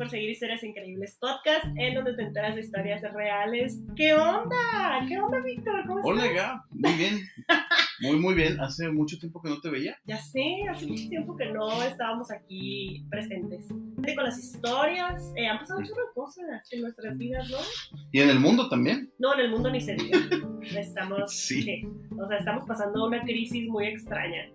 por seguir Historias Increíbles Podcast, en donde te enteras de historias reales. ¿Qué onda? ¿Qué onda, Víctor? ¿Cómo Hola, estás? Gab. Muy bien. Muy, muy bien. Hace mucho tiempo que no te veía. Ya sé, hace mucho tiempo que no estábamos aquí presentes. Con las historias, eh, han pasado muchas cosas en nuestras vidas, ¿no? Y en el mundo también. No, en el mundo ni se diga. Estamos, Sí. sí, o sea, estamos pasando una crisis muy extraña.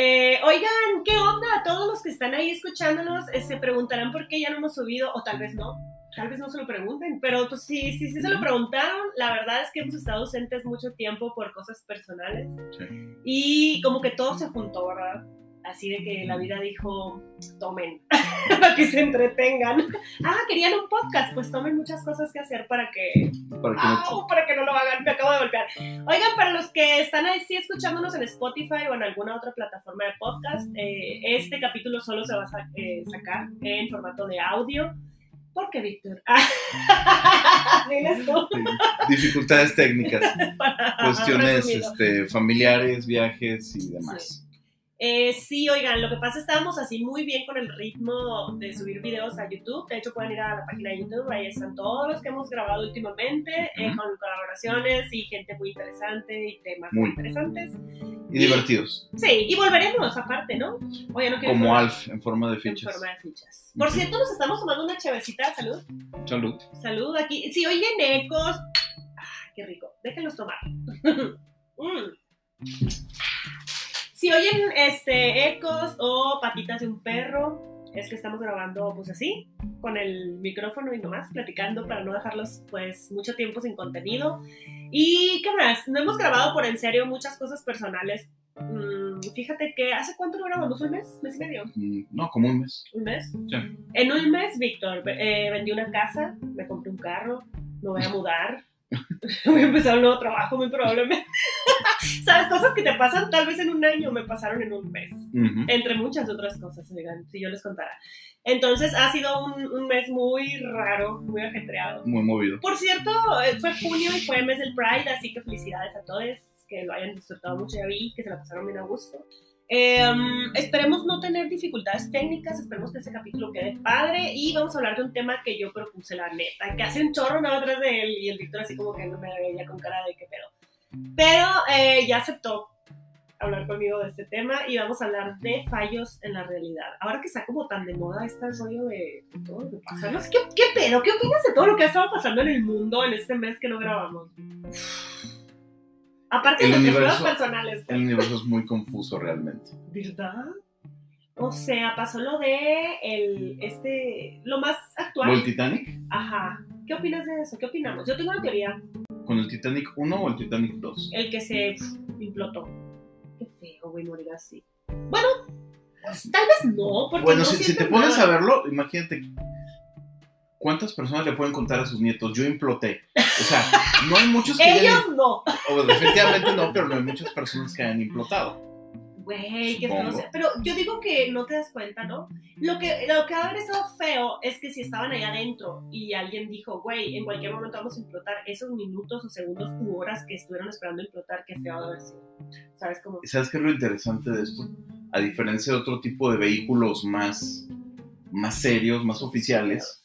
Eh, oigan, ¿qué onda? Todos los que están ahí escuchándonos eh, se preguntarán por qué ya no hemos subido, o tal vez no, tal vez no se lo pregunten, pero pues sí, sí, sí se lo preguntaron. La verdad es que hemos estado ausentes mucho tiempo por cosas personales Sí. y como que todo se juntó, ¿verdad? Así de que la vida dijo, tomen, para que se entretengan. Ah, querían un podcast, pues tomen muchas cosas que hacer para que Para que no- para que no lo hagan, me acabo de golpear. Oigan, para los que están ahí sí escuchándonos en Spotify o en alguna otra plataforma de podcast, eh, este capítulo solo se va a sa- eh, sacar en formato de audio. ¿Por qué, Víctor? Diles tú. Dificultades técnicas, cuestiones este, familiares, viajes y demás. Eh, sí, oigan, lo que pasa es que estábamos así muy bien con el ritmo de subir videos a YouTube. De hecho, pueden ir a la página de YouTube, ahí están todos los que hemos grabado últimamente, eh, con colaboraciones y gente muy interesante y temas muy Muy. interesantes. Y divertidos. Sí, y volveremos aparte, ¿no? Oye, no Como Alf en forma de en fichas. forma de fichas. Por Ujú. cierto, nos estamos tomando una chavecita. Salud. Salud. Salud aquí. Si oyen ecos. Ah, qué rico. Déjenlos tomar. Mm. Si oyen este, ecos o patitas de un perro, es que estamos grabando pues así, con el micrófono y nomás platicando para no dejarlos pues mucho tiempo sin contenido. Y qué más, no hemos grabado por en serio muchas cosas personales. Mm, fíjate que hace cuánto no grabamos, un mes, mes y medio, Mm, No, como un mes. un mes. Sí. En un mes, Víctor, eh, vendí una casa, me compré un carro, me voy a mudar, voy a empezar un nuevo trabajo muy probablemente. ¿Sabes? Cosas que te pasan tal vez en un año, me pasaron en un mes. Ujú. Entre muchas otras cosas, oigan, si yo les contara. Entonces ha sido un, un mes muy raro, muy ajetreado. Muy movido. Por cierto, eh, fue junio y fue el mes del Pride, así que felicidades a todos, que lo hayan disfrutado mucho, ya vi, que se la pasaron bien a gusto. Eh, esperemos no tener dificultades técnicas, esperemos que este capítulo quede padre y vamos a hablar de un tema que yo propuse, la neta, que hace un chorro nada atrás de él y el Víctor así como que no me veía con cara de qué pedo. Pero eh, ya aceptó hablar conmigo de este tema y vamos a hablar de fallos en la realidad. Ahora que está como tan de moda este rollo de todo lo que pasa, no ¿qué, ¿qué pedo? ¿Qué opinas de todo lo que ha estado pasando en el mundo en este mes que no grabamos? Aparte de El nuestros universo- personales. El universo es muy confuso realmente. ¿Verdad? O sea, pasó lo de el, este, lo más actual. ¿Lo del Titanic? Ajá. ¿Qué opinas de eso? ¿Qué opinamos? Yo tengo una teoría. ¿Con el Titanic 1 o el Titanic 2? El que se implotó. Qué feo, güey, morir así. Bueno, pues, tal vez no, porque Bueno, no si, si te pones a verlo, imagínate cuántas personas le pueden contar a sus nietos, yo imploté. O sea, no hay muchos que hayan, Ellos no. o definitivamente no, pero no hay muchas personas que hayan implotado. Güey, qué feo. Pero yo digo que no te das cuenta, ¿no? Lo que, lo que haber estado feo es que si estaban allá adentro y alguien dijo, güey, en cualquier momento vamos a implotar, esos minutos o segundos u horas que estuvieron esperando implotar, qué feo de haber sido. ¿Sabes cómo? ¿Sabes qué es lo interesante de esto? A diferencia de otro tipo de vehículos más, más serios, más oficiales,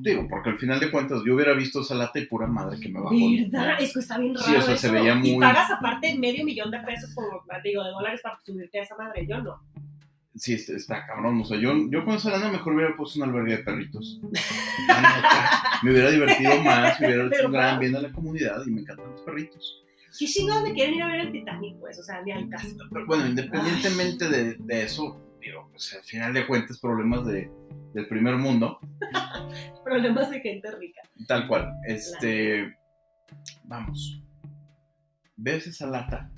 digo, porque al final de cuentas yo hubiera visto esa lata y pura madre que me bajó. ¿Verdad? Es que está bien raro. Sí, o sea, se eso. Y pagas aparte medio millón de pesos, como, digo, de dólares para subirte a esa madre. Yo no. Sí, está, está cabrón. O sea, yo, yo con esa lana mejor hubiera puesto un albergue de perritos. Me hubiera divertido más, me hubiera hecho un gran bien a la comunidad y me encantan los perritos. ¿Qué chingados me quieren ir a ver el Titanic? Pues, o sea, ni al caso. Pero bueno, independientemente de, de eso, digo, pues al final de cuentas problemas de, del primer mundo, Problemas de gente rica. tal cual. Este, vamos, ves esa lata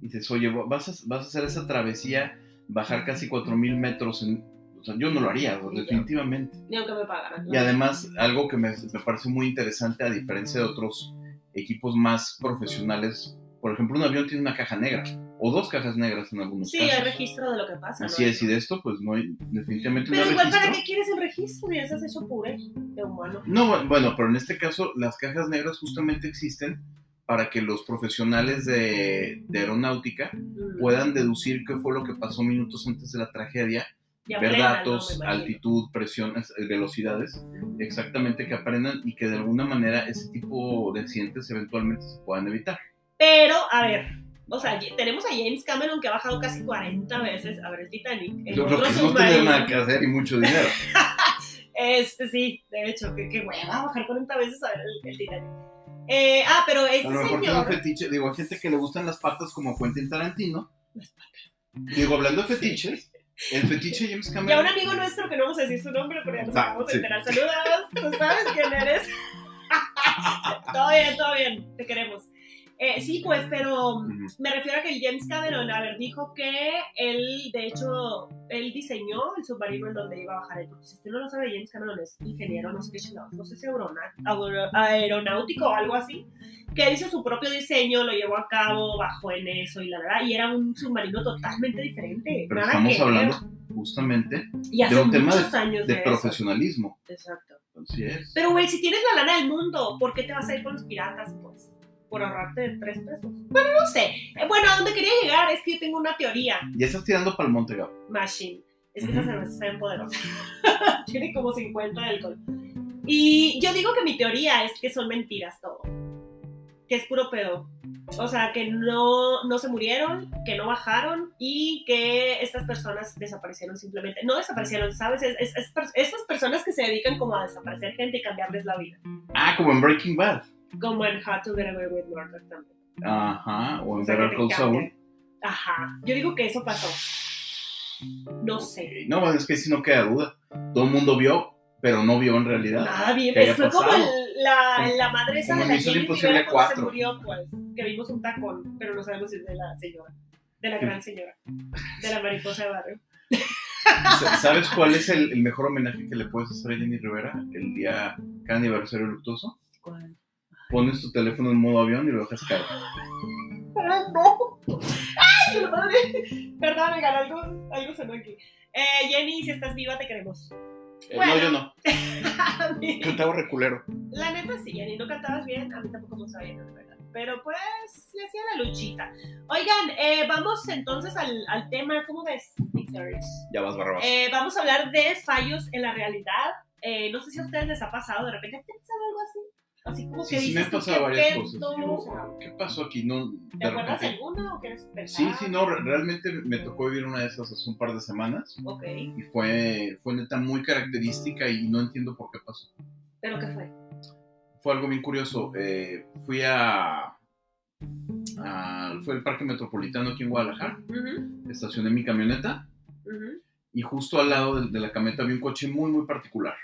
y dices, oye, vas a, vas a hacer esa travesía, bajar casi 4.000 metros en... O sea, yo no lo haría, definitivamente. Ni aunque me pagaran. Y además, algo que me, me parece muy interesante, a diferencia de otros equipos más profesionales, por ejemplo, un avión tiene una caja negra, o dos cajas negras en algunos Sí, casos. hay registro de lo que pasa. Así ¿no? es, y de esto, pues no hay, definitivamente no Pero hay igual, registro. ¿para qué quieres el registro? Ya estás hecho puré de humano. No, bu- bueno, pero en este caso, las cajas negras justamente existen para que los profesionales de, de aeronáutica Mm. puedan deducir qué fue lo que pasó minutos antes de la tragedia Y ver datos, ¿no? Altitud, presiones, eh, velocidades, exactamente que aprendan y que de alguna manera ese tipo de accidentes eventualmente se puedan evitar. Pero, a ver, o sea, tenemos a James Cameron que ha bajado casi 40 veces a ver el Titanic. El Yo creo otro que no tener nada que hacer y mucho dinero. Este sí, de hecho, que, que hueva bajar 40 veces a ver el, el Titanic. Eh, ah, pero A este lo mejor tiene señor. fetiche, digo, hay gente que le gustan las patas como Quentin Tarantino. Digo, hablando de fetiches, el fetiche James Cameron. un amigo nuestro que no vamos a decir su nombre, pero ya nos Ah, de sí. enterar. Saludos, tú sabes quién eres. todo bien, todo bien, te queremos. Eh, sí, pues, pero me refiero a que el James Cameron, a ver, dijo que él, de hecho, él diseñó el submarino en donde iba a bajar él. Porque si usted no lo sabe, James Cameron es ingeniero, no sé qué chingados, no sé si aeronáutico o algo así, que hizo su propio diseño, lo llevó a cabo, bajó en eso y la verdad, y era un submarino totalmente diferente. Pero nada estamos que hablando ver. y justamente de un tema muchos años de de, profesionalismo. Exacto. Así es. Pero, güey, si tienes la lana del mundo, ¿por qué te vas a ir con los piratas, pues? Por ahorrarte tres pesos. Bueno, no sé. Eh, Bueno, a donde quería llegar es que yo tengo una teoría, Ya estás tirando para el monte, Gabo. Machine. Es que Ujú. esa cerveza está bien poderosa. Tiene como 50 de alcohol. Y yo digo que mi teoría es que son mentiras todo. Que es puro pedo. O sea, que no, no se murieron, que no bajaron y que estas personas desaparecieron simplemente. No desaparecieron, ¿sabes? Es, es- es esas personas que se dedican como a desaparecer gente y cambiarles la vida. Ah, como en Breaking Bad. Como en How to Get Away with Murder también. Ajá, o en Better te Call Saul. Ajá. Yo digo que eso pasó. No sé. Ok, No, es que si no queda duda. Todo el mundo vio, pero no vio en realidad. Nada bien. ¿Qué haya Fue como el- la, la madre esa Como de la Rivera cuando se 4. murió, pues. Que vimos un tacón, pero no sabemos si es de la señora. De la gran señora. De la mariposa de barrio. Sa- ¿Sabes cuál es el, el mejor homenaje que le puedes hacer a Jenny Rivera el día, cada aniversario luctuoso? ¿Cuál? Pones tu teléfono en modo avión y lo dejas caer. ¡Ah, no! ¡Ay, mi madre! Perdón, oigan, algo, algo sonó aquí. Eh, Jenny, si estás viva, te queremos. Eh, Bueno. No, yo no. Cantaba reculero. La neta sí, Jenny, no cantabas bien, a mí tampoco me sabía la verdad. Pero pues le hacía la luchita. Oigan, eh, vamos entonces al, al tema, ¿cómo ves? Mixers? Ya vas, Barrabás. Eh, vamos a hablar de fallos en la realidad. No sé si a ustedes les ha pasado, de repente han pensado algo así. Así como Sí, que sí me han pasado ¿qué varias cosas. O sea, Yo, ¿Qué pasó aquí? No, ¿Te acuerdas repente- alguna o quieres pensar? Sí, sí, no, re- realmente me tocó vivir una de esas hace un par de semanas Ok, y fue, fue neta muy característica y no entiendo por qué pasó. ¿pero qué fue? Fue algo bien curioso. eh, fui a, a- Fue el Parque Metropolitano aquí en Guadalajara. Estacioné mi camioneta y justo al lado de, de la camioneta había un coche muy, muy particular.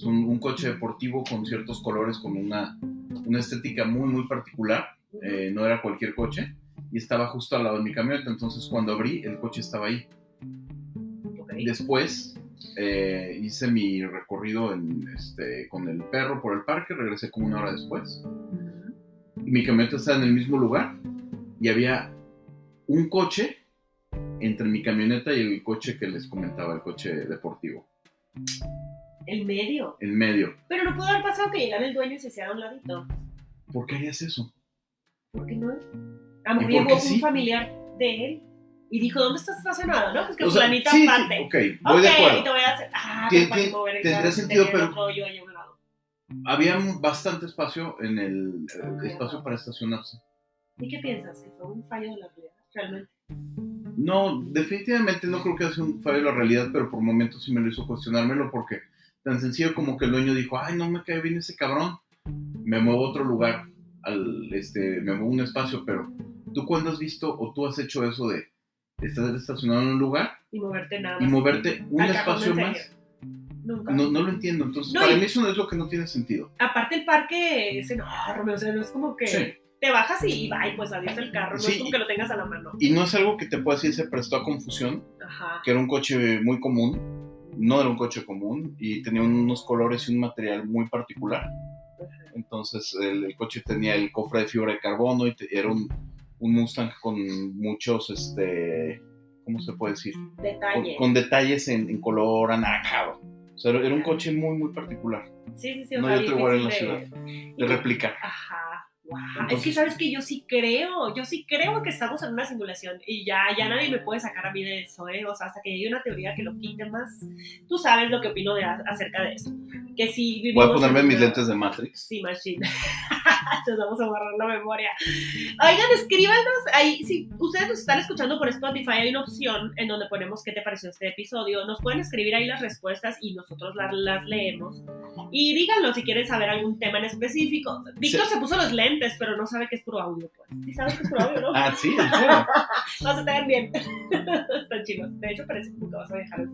Es un, un coche deportivo con ciertos colores, con una, una estética muy, muy particular. eh, no era cualquier coche. Y estaba justo al lado de mi camioneta. Entonces, cuando abrí, el coche estaba ahí. Después eh, hice mi recorrido en, este, con el perro por el parque. Regresé como una hora después. Y mi camioneta estaba en el mismo lugar. Y había un coche entre mi camioneta y el coche que les comentaba, el coche deportivo. El medio. En medio. Pero no pudo haber pasado que llegara el dueño y se hiciera a un ladito. ¿Por qué harías eso? ¿Por qué no? A lo mejor ¿Y llegó un sí? familiar de él y dijo, ¿dónde estás estacionado? ¿No? Pues que O sea, fulanita sí, sí, parte. ok, voy ok, de y acuerdo. te voy a hacer. Ah, Tien- pero para tien- mover el tendría sentido, pero- un lado. Había bastante espacio en el eh, Ok. espacio para estacionarse. ¿Y qué piensas? ¿Que fue un fallo de la realidad? Realmente. No, definitivamente no creo que sea un fallo de la realidad, pero por momentos sí me lo hizo cuestionármelo porque tan sencillo como que el dueño dijo, ay, no me cae bien ese cabrón, me muevo a otro lugar, al, este, me muevo a un espacio, pero ¿tú cuándo has visto o tú has hecho eso de estar estacionado en un lugar Y moverte nada y moverte un cajón espacio más? Nunca. No, no lo entiendo, entonces No, para y- mí eso no es lo que no tiene sentido. Aparte el parque es enorme, o sea, no es como que Sí. te bajas y va y pues adiós el carro, no Sí. es como que lo tengas a la mano. Y no es algo que te pueda decir se prestó a confusión, Ajá. que era un coche muy común, no era un coche común y tenía unos colores y un material muy particular. Entonces el, el coche tenía el cofre de fibra de carbono y te- era un, un Mustang con muchos, este, ¿cómo se puede decir? Con, Detalle. con detalles en, en color anaranjado. O sea, era un coche muy, muy particular. Sí, sí, sí. No hay otro lugar en la ciudad de- de replicar. Ajá. Wow. es que sabes que yo sí creo, yo sí creo que estamos en una simulación y ya, ya nadie me puede sacar a mí de eso, ¿eh? O sea, hasta que llegue una teoría que lo quite más. Tú sabes lo que opino de, acerca de eso. Que si Voy a ponerme en mis una- lentes de Matrix. Sí, machine. Nos vamos a borrar la memoria. Oigan, escríbanos ahí. Si ustedes nos están escuchando por Spotify, hay una opción en donde ponemos qué te pareció este episodio. Nos pueden escribir ahí las respuestas y nosotros las, las leemos. Y díganlo si quieren saber algún tema en específico. Víctor se puso los lentes, pero no sabe que es puro audio, pues. Sí sabes que es puro audio, ¿no? Ah, sí, en serio. No se te ven bien. Están chidos. De hecho, parece que vas a dejar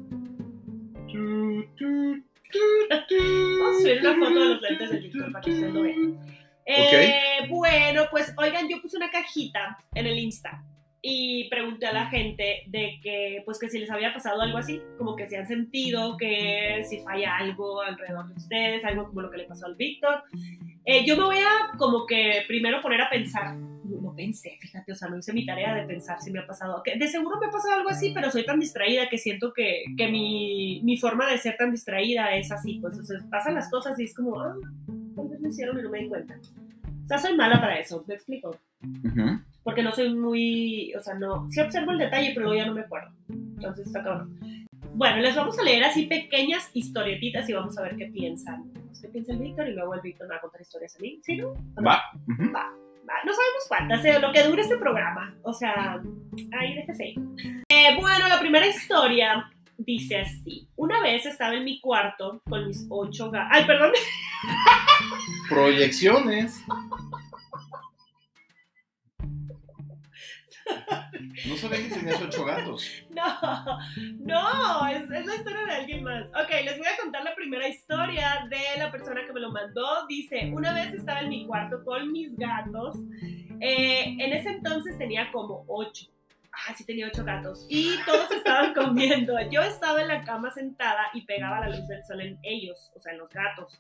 Vamos a subir una foto de los lentes de Víctor para que ustedes lo vean. Eh, Bueno, pues oigan, yo puse una cajita en el Insta y pregunté a la gente de que, pues que si les había pasado algo así, como que si han sentido que si falla algo alrededor de ustedes, algo como lo que le pasó al Víctor. Eh, yo me voy a como que primero poner a pensar, no, pensé, fíjate, o sea, no hice mi tarea de pensar si me ha pasado, de seguro me ha pasado algo así, pero soy tan distraída que siento que, que mi, mi forma de ser tan distraída es así, pues, o sea, pasan las cosas y es como, ah, me hicieron y no me di cuenta. O sea, soy mala para eso, ¿me explico? Ujú. Porque no soy muy, o sea, no, sí observo el detalle, pero luego ya no me acuerdo. Entonces está cabrón. Bueno, les vamos a leer así pequeñas historietitas y vamos a ver qué piensan. ¿Qué piensa el Víctor? Y luego el Víctor me va a contar historias a mí. ¿Sí, no? Va. Ujú. Va, no sabemos cuántas, eh, lo que dure este programa. O sea, ahí déjese. Eh, bueno, la primera historia dice así. Una vez estaba en mi cuarto con mis ocho gatos. Ay, perdón. Proyecciones. No sabía que tenías ocho gatos. No, no, es, es la historia de alguien más. Ok, les voy a contar la primera historia de la persona que me lo mandó. Dice, una vez estaba en mi cuarto con mis gatos. Eh, en ese entonces tenía como ocho. Ah, sí tenía ocho gatos. Y todos estaban comiendo. Yo estaba en la cama sentada y pegaba la luz del sol en ellos, o sea, en los gatos.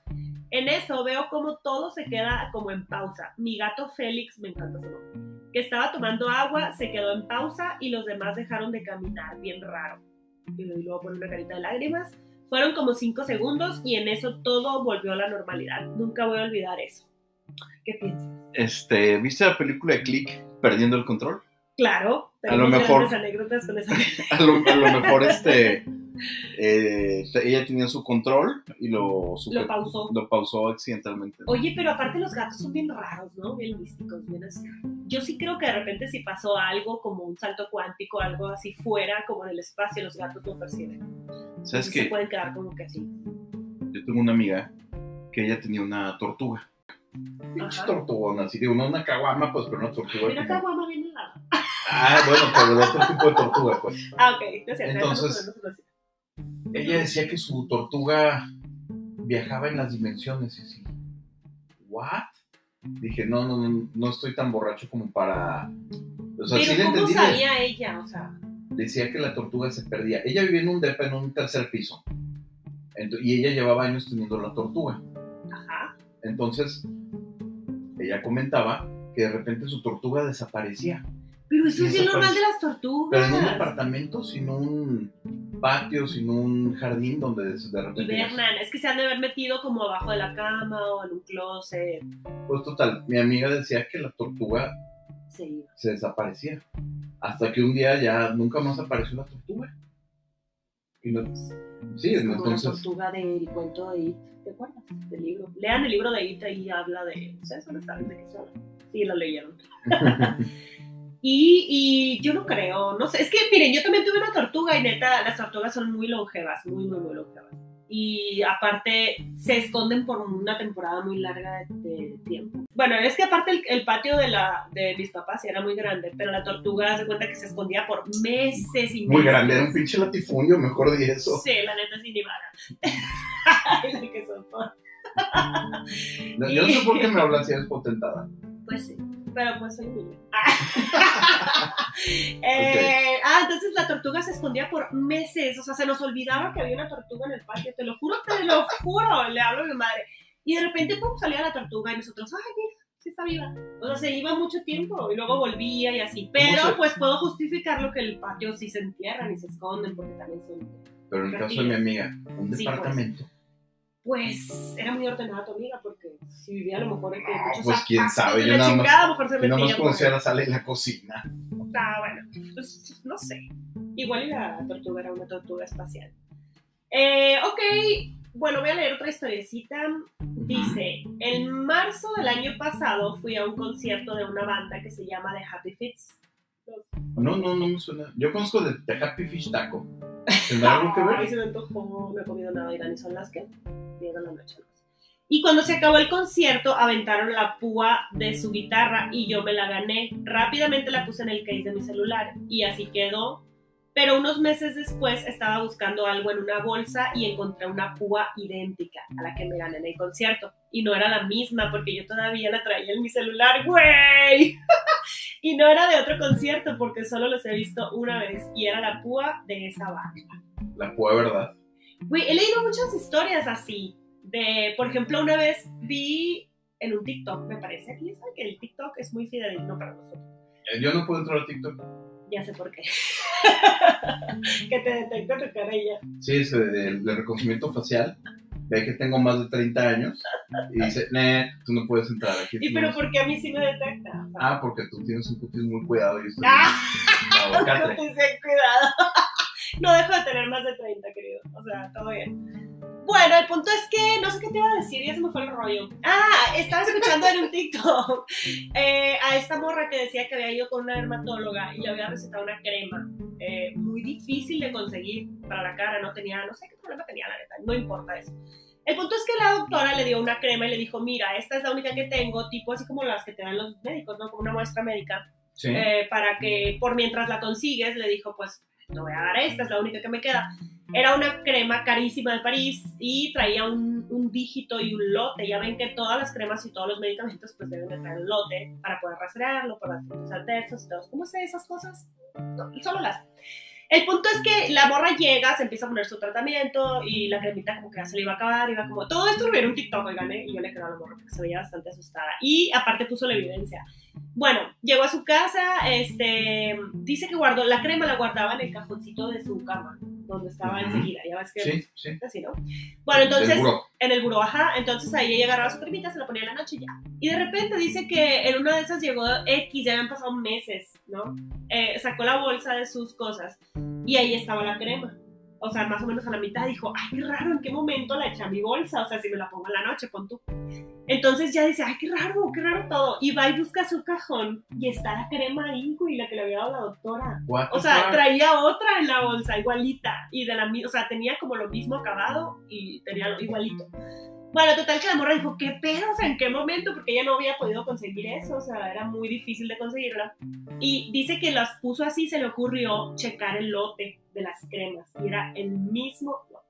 En eso veo como todo se queda como en pausa. Mi gato Félix, me encanta su nombre, que estaba tomando agua, se quedó en pausa y los demás dejaron de caminar, bien raro. Y luego pone una carita de lágrimas. Fueron como cinco segundos y en eso todo volvió a la normalidad. Nunca voy a olvidar eso. ¿Qué piensas? Este, ¿viste la película de Click Perdiendo el Control? Claro, A lo mejor- anécdotas con esa. A lo, a lo mejor este eh, ella tenía su control y lo, super- Lo pausó. lo pausó accidentalmente. Oye, pero aparte los gatos son bien raros, ¿no? Bien místicos, bien así. Yo sí creo que de repente si pasó algo como un salto cuántico, algo así fuera, como en el espacio, los gatos no perciben. ¿Sabes qué? Se pueden quedar como que así. Yo tengo una amiga que ella tenía una tortuga. Pinche tortugona, así digo, no una caguama, pues, pero una tortuga. Mira como- acá, guama, bien. Ah, bueno, pero de otro tipo de tortuga, pues. Ah, ok, no. Entonces-. Ella decía que su tortuga viajaba en las dimensiones y así. ¿What? Dije, no, no, no, no estoy tan borracho como para. O sea, sí Pero le ¿cómo sabía ella? O sea, Decía que la tortuga se perdía. Ella vivía en un depa en un tercer piso. Y ella llevaba años teniendo la tortuga. ajá. Entonces, ella comentaba que de repente su tortuga desaparecía. Pero eso Y es eso normal de parece- las tortugas. Pero en un departamento, sin un patio, sin un jardín donde de de repente. Hibernan, es que se han de haber metido como abajo de la cama o en un closet. Pues total, mi amiga decía que la tortuga Sí. se desaparecía. Hasta que un día ya nunca más apareció la tortuga. Y no, sí, Es como entonces. la tortuga del cuento de It, ¿te acuerdas? Del libro. Lean el libro de It, ahí habla de... ¿Ustedes no saben de qué se habla? Sí, lo leyeron. Y, y yo no creo, no sé, es que miren, yo también tuve una tortuga y neta, las tortugas son muy longevas, muy, muy, muy longevas. Y aparte se esconden por una temporada muy larga de, de tiempo. Bueno, es que aparte el, el patio de, la, de mis papás era muy grande, pero la tortuga se cuenta que se escondía por meses y meses. Muy grande, era un pinche latifundio, mejor de eso. Sí, la neta sí, ni vara. Ay, la que son. No, yo no sé por qué me hablas si eres potentada. Pues sí, pero pues soy niña. Eh, Ah, entonces la tortuga se escondía por meses, o sea, se nos olvidaba que había una tortuga en el patio, te lo juro, te lo juro, le hablo a mi madre. Y de repente, pum, salía la tortuga y nosotros, ay, mira, sí está viva. O sea, se iba mucho tiempo y luego volvía y así. Pero pues puedo justificar lo que el patio sí se entierran y se esconden porque también son... Pero en el caso de mi amiga, un Sí, pues. departamento. pues era muy ordenada tu amiga, porque si vivía a lo mejor en que muchos pues quién sabe, yo nada más- chingada, a lo mejor se Yo nada más conocía la sala y la cocina. Ah, bueno, pues no sé. Igual y la tortuga era una tortuga espacial. Eh, ok, bueno, voy a leer otra historiecita. Dice, en marzo del año pasado fui a un concierto de una banda que se llama The Happy Fits. No, no, no me suena. Yo conozco The Happy Fish Taco. ¿Tendrá algo se me antojó, no he comido nada, y Dani, son las que 10 de la noche. Y cuando se acabó el concierto, aventaron la púa de su guitarra y yo me la gané. Rápidamente la puse en el case de mi celular y así quedó. Pero unos meses después estaba buscando algo en una bolsa y encontré una púa idéntica a la que me gané en el concierto. Y no era la misma porque yo todavía la traía en mi celular, güey. Y no era de otro concierto porque solo los he visto una vez y era la púa de esa banda. La púa, ¿verdad? Güey, he leído muchas historias así. De, por ejemplo, una vez vi en un TikTok, me parece, aquí saben que el TikTok es muy fidedigno para nosotros. Eh, Yo no puedo entrar a TikTok. Ya sé por qué. que te detecta tu cara y ya. Sí, es el de reconocimiento facial. Ve que tengo más de 30 años. Y dice, "Nee, tú no puedes entrar aquí. Y pero ¿por qué a mí sí me detecta? Ah, porque tú tienes un cutis muy cuidado y estoy ¡Ah! cuidado. no dejo de tener más de 30, querido. O sea, todo bien. Bueno, el punto es que no sé qué te iba a decir, ya se me fue el rollo. Ah, estaba escuchando en un TikTok eh, a esta morra que decía que había ido con una dermatóloga y le había recetado una crema eh, muy difícil de conseguir para la cara, no tenía, no sé qué problema tenía la neta, no importa eso. El punto es que la doctora le dio una crema y le dijo, mira, esta es la única que tengo, tipo así como las que te dan los médicos, ¿no? Como una muestra médica Sí. eh, para que por mientras la consigues, le dijo, pues te voy a dar esta, es la única que me queda. Era una crema carísima de París y traía un, dígito y un lote. Ya ven que todas las cremas y todos los medicamentos pues deben de traer lote para poder rastrearlo, para efectos adversos y todo. ¿Cómo sé esas cosas? No, solo las. El punto es que la morra llega, se empieza a poner su tratamiento y la cremita como que ya se le iba a acabar, iba como, todo esto lo vi en un TikTok, oigan, ¿eh? y yo le creo a la morra porque se veía bastante asustada. Y aparte puso la evidencia. Bueno, llegó a su casa, este, dice que guardó, la crema la guardaba en el cajoncito de su cama, donde estaba Ujú. enseguida, ya ves que Sí, sí. así, ¿no? Bueno, entonces, en el buró, ajá, entonces ahí ella agarraba su cremita, se la ponía en la noche y ya. Y de repente dice que en una de esas llegó X, ya habían pasado meses, ¿no? Eh, sacó la bolsa de sus cosas y ahí estaba la crema. O sea, más o menos a la mitad dijo, ay, qué raro, ¿en qué momento la eché a mi bolsa? O sea, si me la pongo en la noche, pon tú. Entonces ya dice, ay, qué raro, qué raro todo. Y va y busca su cajón y está la crema ahí, güey, la que le había dado la doctora. O sea, fuck? traía otra en la bolsa, igualita. Y de la o sea, tenía como lo mismo acabado y tenía lo igualito. Bueno, total que la morra dijo, ¿qué pedo? O sea, ¿en qué momento? Porque ella no había podido conseguir eso, o sea, era muy difícil de conseguirla. Y dice que las puso así, se le ocurrió checar el lote de las cremas. Y era el mismo lote.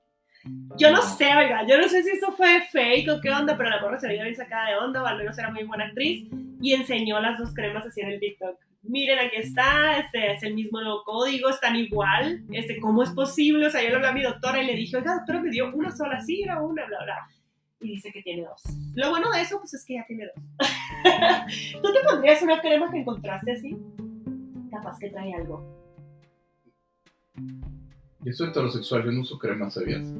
Yo no sé, oiga, yo no sé si eso fue fake o qué onda, pero la morra se veía bien sacada de onda, o al menos era muy buena actriz, y enseñó las dos cremas así en el TikTok. Miren, aquí está, este es el mismo código, están igual, este, ¿cómo es posible? O sea, yo le hablé a mi doctora y le dije, oiga, doctora, me dio una sola, sí, era una, bla, bla. Y dice que tiene dos. Lo bueno de eso, pues es que ya tiene dos. ¿Tú te pondrías una crema que encontraste así? Capaz que trae algo. Yo soy heterosexual, yo no uso crema, ¿sabías?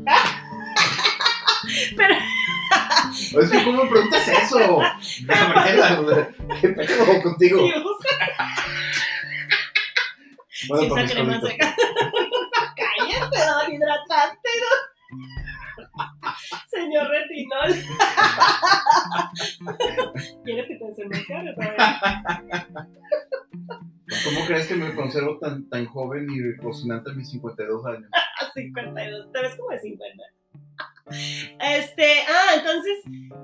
Pero, es que, ¿cómo me preguntas eso? ¿qué pedo contigo? usas Bueno, esa crema seca. Cállate, don hidratante. Señor retinol. ¿Quieres que te vez? ¿Cómo crees que me conservo tan, tan joven y cocinante a mis 52 años? A 52. Te ves como de 50. Este, ah, entonces,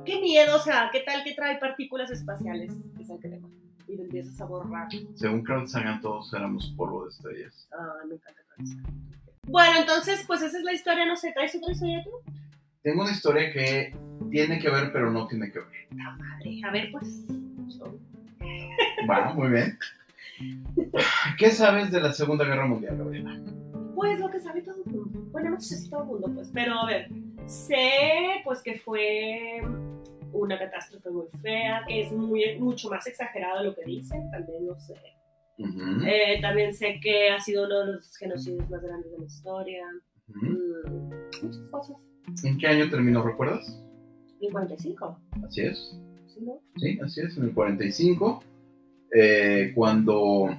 qué miedo, o sea, ¿qué tal que trae partículas espaciales esa crema? Y lo empiezas a borrar. Según Carl Sagan, todos éramos polvo de estrellas. Ah, me encanta eso. Bueno, entonces, pues esa es la historia, no sé, ¿traes otra historia tú? Tengo una historia que tiene que ver, pero no tiene que ver. Ah, madre, a ver, pues. Va, muy bien. ¿Qué sabes de la Segunda Guerra Mundial, Gabriela? Pues lo que sabe todo el mundo. Bueno, no sé si todo el mundo, pues, pero a ver, sé pues que fue una catástrofe muy fea, que es muy, mucho más exagerado de lo que dicen, también lo sé. Eh, también sé que ha sido uno de los genocidios más grandes de la historia. Mm, muchas cosas. ¿En qué año terminó, recuerdas? En 45. Así es. ¿Sí, no? Sí, así es, en el 45, eh, cuando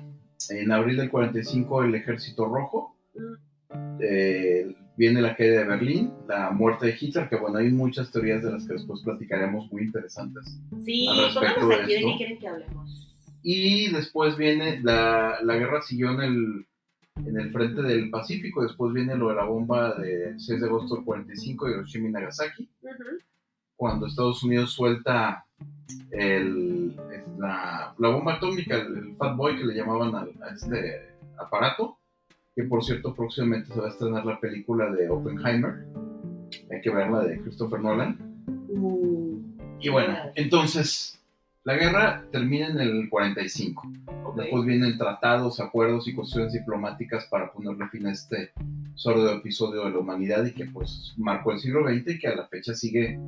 en abril del 45 el Ejército Rojo Mm. eh, viene la caída de Berlín, la muerte de Hitler, que bueno, hay muchas teorías de las que después platicaremos muy interesantes. Sí, pónganos de aquí de qué quieren que hablemos. Y después viene, la, la guerra siguió en el, en el frente del Pacífico, después viene lo de la bomba de 6 de agosto del 45 de Hiroshima y Nagasaki, cuando Estados Unidos suelta el, la, la bomba atómica, el, el Fat Boy que le llamaban a, este aparato, que por cierto próximamente se va a estrenar la película de Oppenheimer, hay que verla de Christopher Nolan. Uh, Y bueno, entonces la guerra termina en el 45. ok. Después vienen tratados, acuerdos y cuestiones diplomáticas para ponerle fin a este sordo episodio de la humanidad y que pues marcó el siglo XX y que a la fecha sigue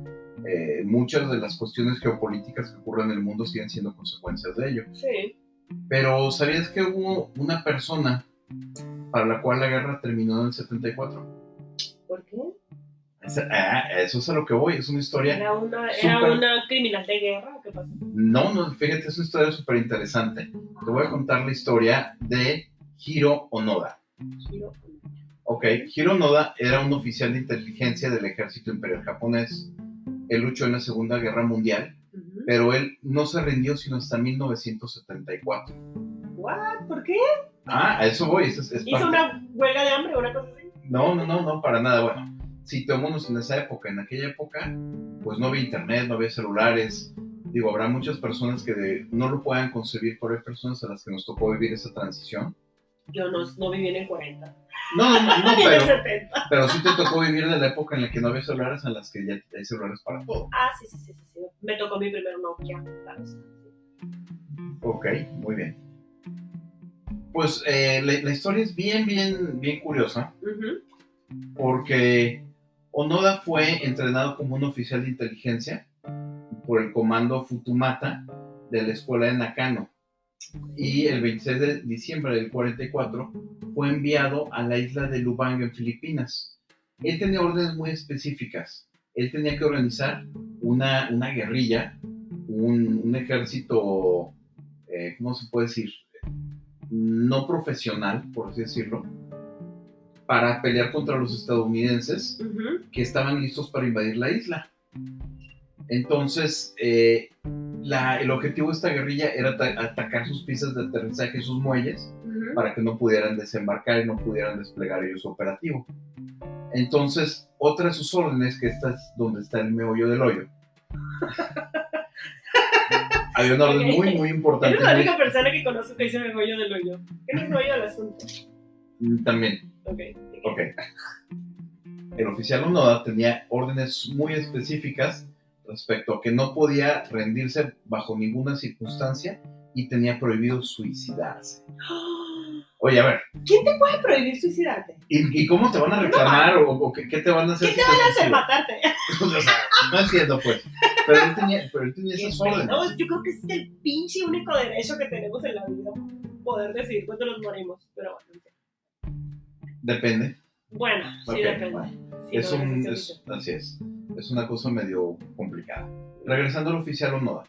eh, muchas de las cuestiones geopolíticas que ocurren en el mundo siguen siendo consecuencias de ello. Sí. Pero ¿sabías que hubo una persona para la cual la guerra terminó en el 74? ¿Por qué? Ah, eso es a lo que voy, es una historia ¿Era una, era una criminal de guerra? ¿Qué pasó? No, no, fíjate, es una historia súper interesante. Te voy a contar la historia de Hiro Onoda. Giro. Ok, Hiro Onoda era un oficial de inteligencia del ejército imperial japonés. Él luchó en la Segunda Guerra Mundial, pero él no se rindió sino hasta 1974. ¿What? ¿Por qué? Ah, a eso voy. Es, es ¿Hizo parte- una huelga de hambre o una cosa así? No, no, no, no, para nada. Bueno, situémonos en esa época. En aquella época, pues no había internet, no había celulares. Digo, habrá muchas personas que de- no lo puedan concebir, pero hay personas a las que nos tocó vivir esa transición. Yo no, no viví en el 40. No, no, no, pero, 70. pero sí te tocó vivir de la época en la que no había celulares, en las que ya hay celulares para todo. Ah, sí, sí, sí, sí, sí. Me tocó mi primer Nokia. claro. Ok, muy bien. Pues eh, la, la historia es bien, bien, bien curiosa, Ujú. porque Onoda fue entrenado como un oficial de inteligencia por el comando Futumata de la escuela de Nakano. Y el 26 de diciembre del 44 fue enviado a la isla de Lubang en Filipinas. Él tenía órdenes muy específicas. Él tenía que organizar una, una guerrilla, un, ejército, eh, ¿cómo se puede decir? No profesional, por así decirlo, para pelear contra los estadounidenses que estaban listos para invadir la isla. Entonces, eh, la- el objetivo de esta guerrilla era ata- atacar sus pistas de aterrizaje y sus muelles para que no pudieran desembarcar y no pudieran desplegar ellos su operativo. Entonces, otra de sus órdenes, que esta es donde está el meollo del hoyo. Había una orden muy, muy importante. Eres la única persona que conozco que dice me rollo del hoyo. ¿Qué es rollo del asunto? También, Ok. ok. El oficial Onoda tenía órdenes muy específicas respecto a que no podía rendirse bajo ninguna circunstancia y tenía prohibido suicidarse. Oye, a ver, ¿Quién te puede prohibir suicidarte? ¿y, y cómo te van a reclamar o, o qué, qué te van a hacer? ¿Qué te van a hacer? Matarte. O sea, no entiendo, pues. Pero él tenía, pero él tenía esas órdenes. No, yo creo que es el pinche único derecho que tenemos en la vida. Poder decidir cuándo nos morimos. Pero bueno. Depende. Bueno, sí depende. bueno. Sí, es un, es- así es. Es una cosa medio complicada. Regresando al oficial Onoda.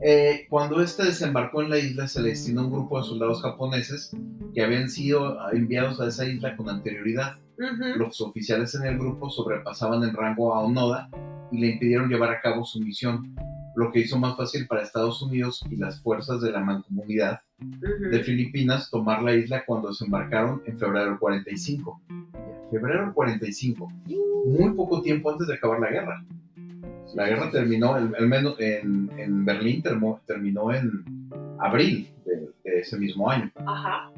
Eh, cuando este desembarcó en la isla, se le destinó un grupo de soldados japoneses que habían sido enviados a esa isla con anterioridad. Ujú. Los oficiales en el grupo sobrepasaban en rango a Onoda y le impidieron llevar a cabo su misión, lo que hizo más fácil para Estados Unidos y las fuerzas de la mancomunidad De Filipinas tomar la isla cuando desembarcaron en febrero del 45. Febrero del 45, muy poco tiempo antes de acabar la guerra. La guerra terminó, el menos en, en Berlín termo- terminó en abril de, de ese mismo año. Ajá.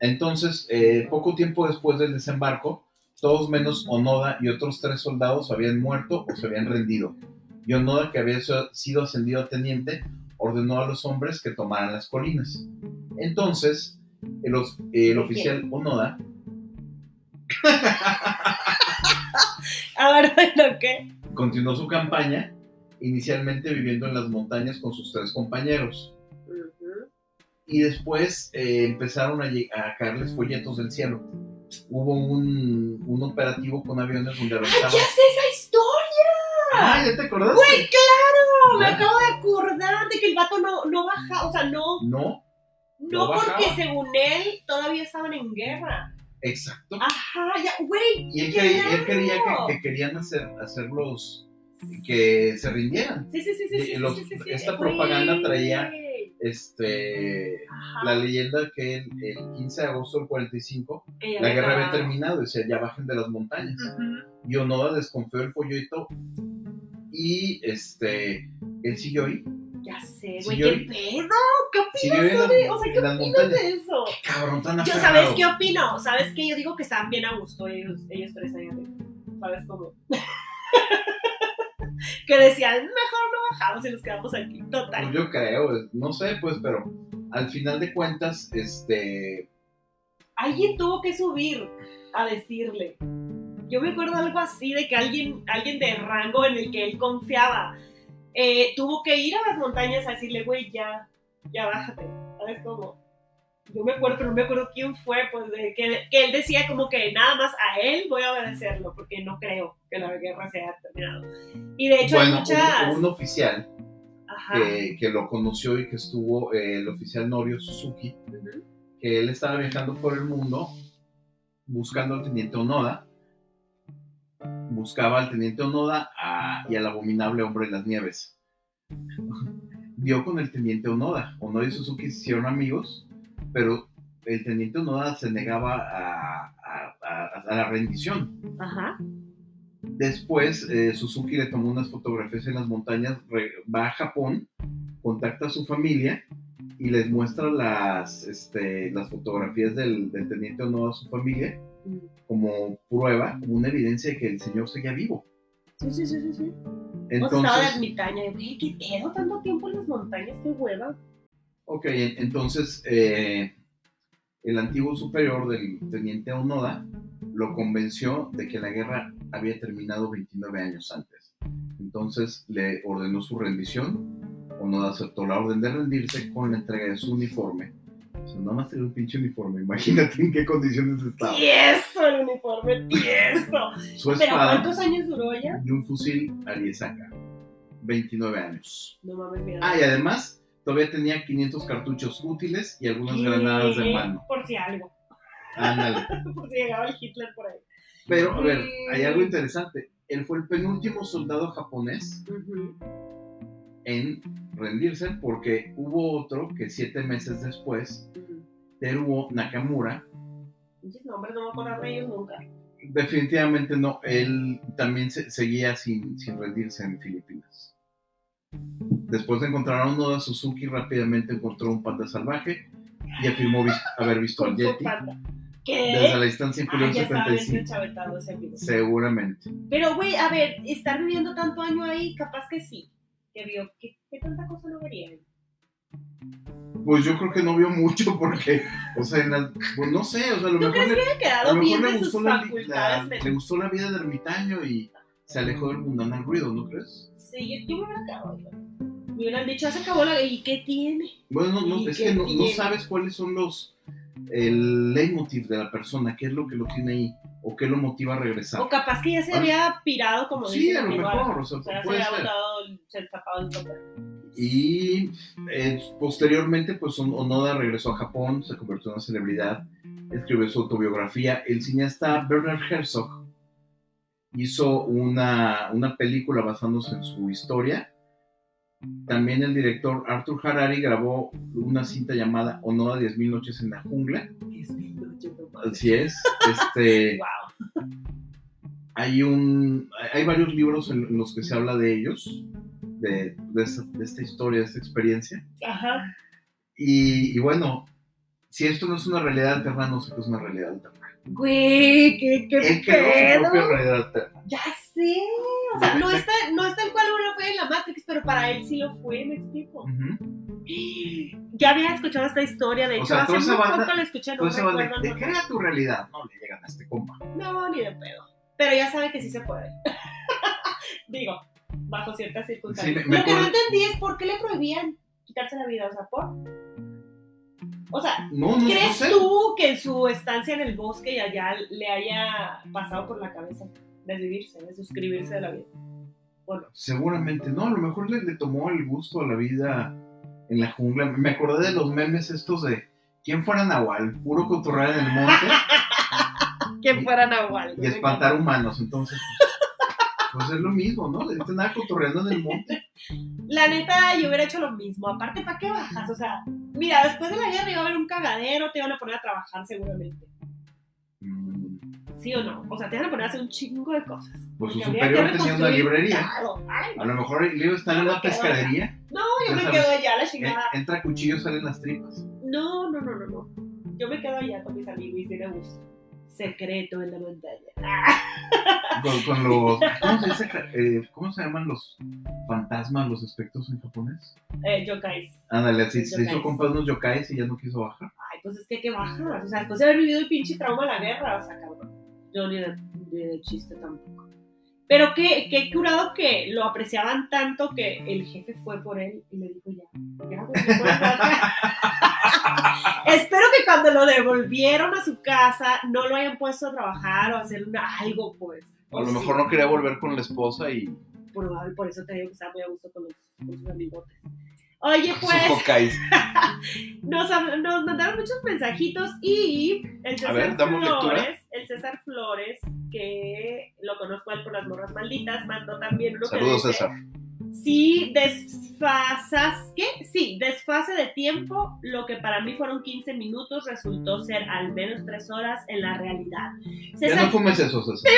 Entonces, eh, poco tiempo después del desembarco, todos menos Onoda y otros tres soldados habían muerto o se habían rendido. Y Onoda, que había sido ascendido a teniente, ordenó a los hombres que tomaran las colinas. Entonces, el, oficial Onoda A ver, bueno, ¿qué? continuó su campaña, inicialmente viviendo en las montañas con sus tres compañeros. Y después eh, empezaron a, a caerles folletos del cielo. Hubo un, un operativo con aviones donde ¡Ay, avanzaban. ya sé esa Ah, ¿ya te acordaste? Güey, claro, me Ya. acabo de acordar de que el vato no, no baja, o sea, no, No, no No porque según él todavía estaban en guerra. exacto. Ajá, ya, güey. Y él, quería, él quería claro. que, que querían hacer, hacerlos que se rindieran. Sí, sí, sí, sí, Y sí, los- sí, sí, sí, esta propaganda traía- Este, Ajá, la leyenda que el, el 15 de agosto del 45 que ya la guerra había terminado, decía ya bajen de las montañas. Y Onoda desconfió del follito y este, él siguió ahí, Ya sé, güey, qué pedo. ¿Qué opinas sobre? O sea, ¿qué opinas de eso? Cabrón, tan Yo. ¿sabes qué opino? ¿Sabes qué? Yo digo que están bien a gusto ellos, ellos tres ahí arriba. ¿Sabes cómo? que decían, mejor no bajamos y nos quedamos aquí. Total. Pues yo creo, no sé, pues, pero al final de cuentas, este, Alguien tuvo que subir a decirle. Yo me acuerdo algo así de que alguien, alguien de rango en el que él confiaba eh, tuvo que ir a las montañas a decirle, güey, ya, ya bájate. ¿Sabes cómo? Yo me acuerdo, pero no me acuerdo quién fue, pues, de que, que él decía como que nada más a él voy a obedecerlo, porque no creo que la guerra se haya terminado. Y de hecho bueno, hay muchas... un, un oficial que, que lo conoció y que estuvo, eh, el oficial Norio Suzuki, Ujú. que él estaba viajando por el mundo buscando al teniente Onoda, buscaba al teniente Onoda a- y al abominable hombre de las nieves. Dio con el teniente Onoda. Onoda y Suzuki se hicieron amigos, pero el teniente Onoda se negaba a, a- a- a la rendición. Ajá. Después, eh, Suzuki le tomó unas fotografías en las montañas, re- va a Japón, contacta a su familia y les muestra las, este, las fotografías del, del teniente Onoda a su familia como prueba, como una evidencia de que el señor seguía vivo. Sí, sí, sí, sí, sí. o sea, estaba de Entonces, y, ¿qué pedo? Tanto tiempo en las montañas, qué hueva. ok, en- entonces eh, el antiguo superior del teniente Onoda lo convenció de que la guerra había terminado 29 años antes. Entonces le ordenó su rendición. Onoda aceptó la orden de rendirse con la entrega de su uniforme. O sea, nada más tenía un pinche uniforme. Imagínate en qué condiciones estaba. Tieso el uniforme, tieso. Su Pero espada ¿cuántos años duró ya? y un fusil Ariesaka. 29 años. No mames, mira. Ah, y además todavía tenía 500 cartuchos útiles y algunas granadas de mano. Por si algo. Ándale. Por si llegaba el Hitler por ahí. Pero, a ver, hay algo interesante. Él fue el penúltimo soldado japonés Ujú. En rendirse porque hubo otro que siete meses después. Teruo Nakamura, Pinches nombres, no me acuerdo de ellos nunca. definitivamente no, él también se- seguía sin, sin rendirse en Filipinas. Después de encontrar a Onoda, Suzuki rápidamente encontró un panda salvaje y afirmó vis- haber visto al Yeti desde la distancia Ah, inferior bien 75. enchavetado ese amigo. Seguramente. Pero, güey, a ver, estar viviendo tanto año ahí, capaz que sí. Que vio, ¿qué, qué tanta cosa no vería? Pues yo creo que no vio mucho porque, o sea, en la- pues no sé, o sea, a lo ¿Tú mejor, crees le, que a quedado lo bien mejor de le sus gustó la, la- le gustó la vida de ermitaño y se alejó del mundanal ruido, ¿no crees? Sí, yo, yo me hubiera quedado. Me hubieran dicho, se acabó la... ¿Y qué tiene? Bueno, no, no, ¿Y es que no, no sabes cuáles son los, el leitmotiv de la persona, qué es lo que lo tiene ahí o qué lo motiva a regresar. O capaz que ya se había pirado, como Sí, dice a lo mejor, o sea, O sea, se puede había ser. botado, se había tapado el tope. Y eh, posteriormente, pues On- Onoda regresó a Japón, se convirtió en una celebridad, escribió su autobiografía. El cineasta Bernard Herzog hizo una, una película basándose en su historia. También el director Arthur Harari grabó una cinta llamada Onoda 10.000 noches en la jungla. Así es. Este, Wow. hay, un, hay varios libros en los que se habla de ellos, de, de esta- de esta historia, de esta experiencia. Ajá. Y, y bueno, si esto no es una realidad alterna, no sé qué es una realidad alterna. Güey, qué, qué Él creó su propia pedo. realidad alterna. Ya sé. O sea, no está, no está el cual uno fue en la Matrix, pero para él sí lo fue, me explico. Ujú. Ya había escuchado esta historia, de O hecho, sea, hace muy banda- poco la escuché, no recuerdo. de el crea tu realidad. No le llegan a este compa. No, ni de pedo. Pero ya sabe que sí se puede. Digo, bajo ciertas circunstancias. Sí, me- me Lo que no entendí es por qué le prohibían quitarse la vida, o sea, por. O sea, No, no, no ¿crees sé. tú que en su estancia en el bosque y allá le haya pasado por la cabeza desvivirse, de suscribirse de la vida? Bueno, Seguramente no, a lo mejor le, le tomó el gusto a la vida en la jungla. Me acordé de los memes estos de quién fuera Nahual, puro cotorrear en el monte que fuera Nahual. y espantar humanos. Entonces, pues, es lo mismo, ¿no? Este nada cotorreando en el monte. La neta, yo hubiera hecho lo mismo. Aparte, ¿para qué bajas? O sea, mira, después de la guerra iba a haber un cagadero, te iban a poner a trabajar seguramente. Mm, ¿Sí o no? O sea, te van a poner a hacer un chingo de cosas. Pues su superior tenía una librería. Ay, A lo mejor el libro está en una pescadería. no, yo me quedo allá, la chingada. entra cuchillo, salen las tripas. No, no, no, no, no. Yo me quedo allá con mis amigos y me gusta. Secreto en la montaña. Con, con los. ¿cómo se, dice? Eh, ¿Cómo se llaman los fantasmas, los espectros en japonés? eh, yokais. Ándale, así se hizo compas unos yokais y ya no quiso bajar. Ay, pues es que que bajas. O sea, después de haber vivido el pinche trauma de la guerra, o sea, cabrón. Yo ni de, ni de chiste tampoco. Pero qué, qué curado que lo apreciaban tanto que el jefe fue por él y le dijo ya, ya, bajar". Espero que cuando lo devolvieron a su casa no lo hayan puesto a trabajar o a hacer una, algo, pues. A lo mejor no quería volver con la esposa y Probable, por eso te digo que estaba muy a gusto con, los, con sus amigotes. Oye, pues, nos, nos mandaron muchos mensajitos y el César ver. Flores, el César Flores, que lo conozco a él por las morras malditas, mandó también uno Saludos, que dice, César. Sí, desfasas, ¿qué? Sí, desfase de tiempo, lo que para mí fueron 15 minutos resultó ser al menos 3 horas en la realidad. Ya César, no fumes eso, César.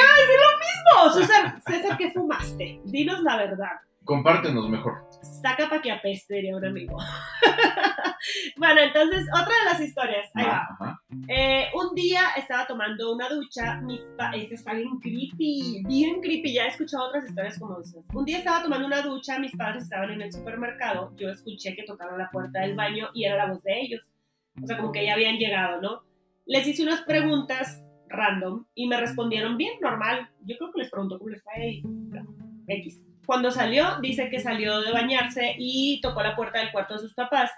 no, César, César, ¿qué fumaste? Dinos la verdad. Compártenos mejor. Saca pa' que apeste, diría un amigo. bueno, entonces, otra de las historias, ahí va. Eh, un día estaba tomando una ducha, mis este está bien creepy, bien creepy, ya he escuchado otras historias como esas. Un día estaba tomando una ducha, mis padres estaban en el supermercado, yo escuché que tocaron la puerta del baño y era la voz de ellos. O sea, como que ya habían llegado, ¿no? Les hice unas preguntas random y me respondieron bien, normal. Yo creo que les preguntó cómo les fue y X. Cuando salió, dice que salió de bañarse y tocó la puerta del cuarto de sus papás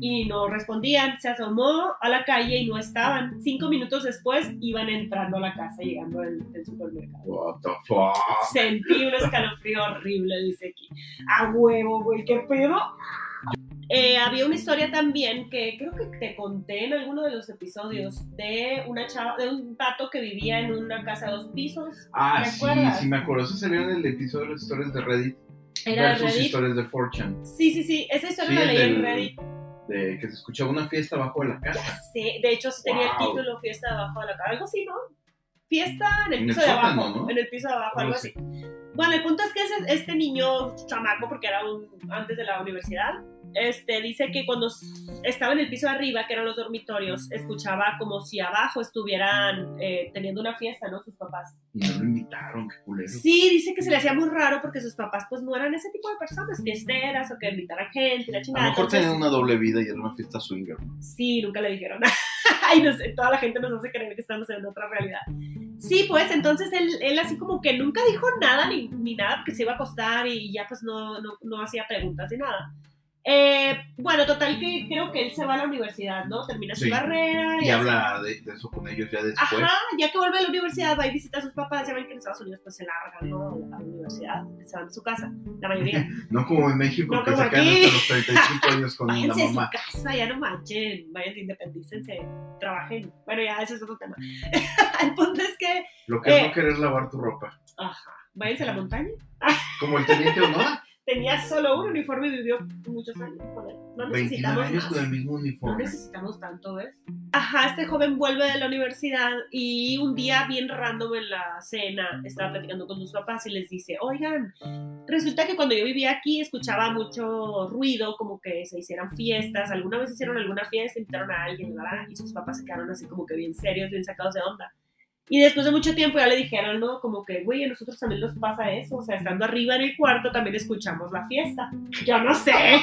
y no respondían. Se asomó a la calle y no estaban. Cinco minutos después iban entrando a la casa, llegando del, del supermercado. What the fuck. Sentí un escalofrío horrible, dice aquí. A huevo, güey, ¿qué pedo? Eh, había una historia también que creo que te conté en alguno de los episodios de una chava, de un pato que vivía en una casa de dos pisos. Ah, ¿Te sí, acuerdas? sí me acuerdo. Eso salió en el episodio de las historias de Reddit Era versus Reddit. historias de Fortune. Sí, sí, sí, esa historia Sí, la el leí en del- Reddit. De que se escuchaba una fiesta abajo de la casa. Sí, de hecho sí tenía el Wow. título Fiesta debajo de la casa, algo así, ¿no? Fiesta en el En el piso de sótano, abajo, ¿no? en el piso de abajo, algo así. Bueno, el punto es que ese, este niño chamaco, porque era un antes de la universidad, este, dice que cuando estaba en el piso de arriba, que eran los dormitorios, escuchaba como si abajo estuvieran eh, teniendo una fiesta, ¿no? Sus papás. Y no lo invitaron, qué culero. Sí, dice que se le hacía muy raro porque sus papás pues no eran ese tipo de personas, fiesteras o que invitaran gente la A chingada. lo mejor tenían una doble vida y era una fiesta swinger. ¿no? Sí, nunca le dijeron. Ay, no sé, toda la gente nos hace creer que estamos en otra realidad. Sí, pues entonces él, él así como que nunca dijo nada ni, ni nada porque se iba a acostar y ya pues no, no, no hacía preguntas ni nada. Eh, bueno, total que creo que él se va a la universidad, ¿no? Termina su Sí. carrera. Y así. habla de, de eso con ellos ya después. Ajá, ya que vuelve a la universidad, va y visita a sus papás. Ya ven que en Estados Unidos pues se largan, ¿no? Universidad, se van de su casa, la mayoría. No como en México No que como se quedan aquí. hasta los 35 años con la Váyanse de su mamá. casa, ya no manchen, váyanse, independícense, trabajen. Bueno, ya ese es otro tema. El punto es que, Lo que es Eh. no querer lavar tu ropa. ajá, váyanse a la montaña. Como el teniente Honora. Tenía solo un uniforme y vivió muchos años con él. No 29 necesitamos años más. con el mismo No necesitamos tanto, ¿ves? Ajá, este joven vuelve de la universidad y un día bien random en la cena estaba platicando con sus papás y les dice, oigan, resulta que cuando yo vivía aquí escuchaba mucho ruido, como que se hicieran fiestas, alguna vez hicieron alguna fiesta, invitaron a alguien, ¿verdad? Y sus papás se quedaron así como que bien serios, bien sacados de onda. Y después de mucho tiempo ya le dijeron, ¿no? Como que, güey, a nosotros también nos pasa eso. O sea, estando arriba en el cuarto también escuchamos la fiesta. Yo no sé.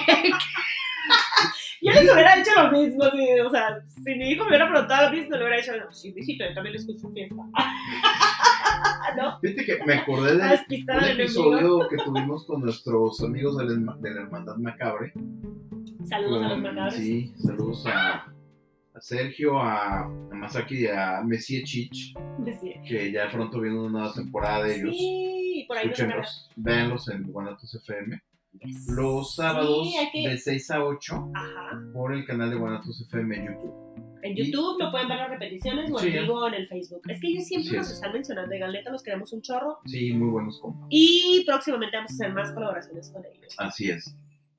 Yo les hubiera hecho lo mismo, sí, o sea, si mi hijo me hubiera preguntado lo mismo, le hubiera dicho, no, sí, mijito, yo también le escucho fiesta. ¿No? Fíjate que me acordé de A despistar un al enemigo. episodio que tuvimos con nuestros amigos de la, herma- de la Hermandad Macabre. Saludos a los macabros. Sí, saludos a, a Sergio, a, a Masaki y a Messi Chich, que ya pronto viene una nueva temporada de ellos. Sí, por ahí. Escúchenlos, véanlos en Guanatos FM. Yes. Los sábados Sí, hay que- de 6 a 8 Ajá. por el canal de Guanatos FM en YouTube. En YouTube lo pueden ver las repeticiones o en Sí. vivo en el Facebook. Es que ellos siempre Sí. nos están mencionando de Galeta, los queremos un chorro. Sí, muy buenos compas. Y próximamente vamos a hacer más colaboraciones con ellos. Así es.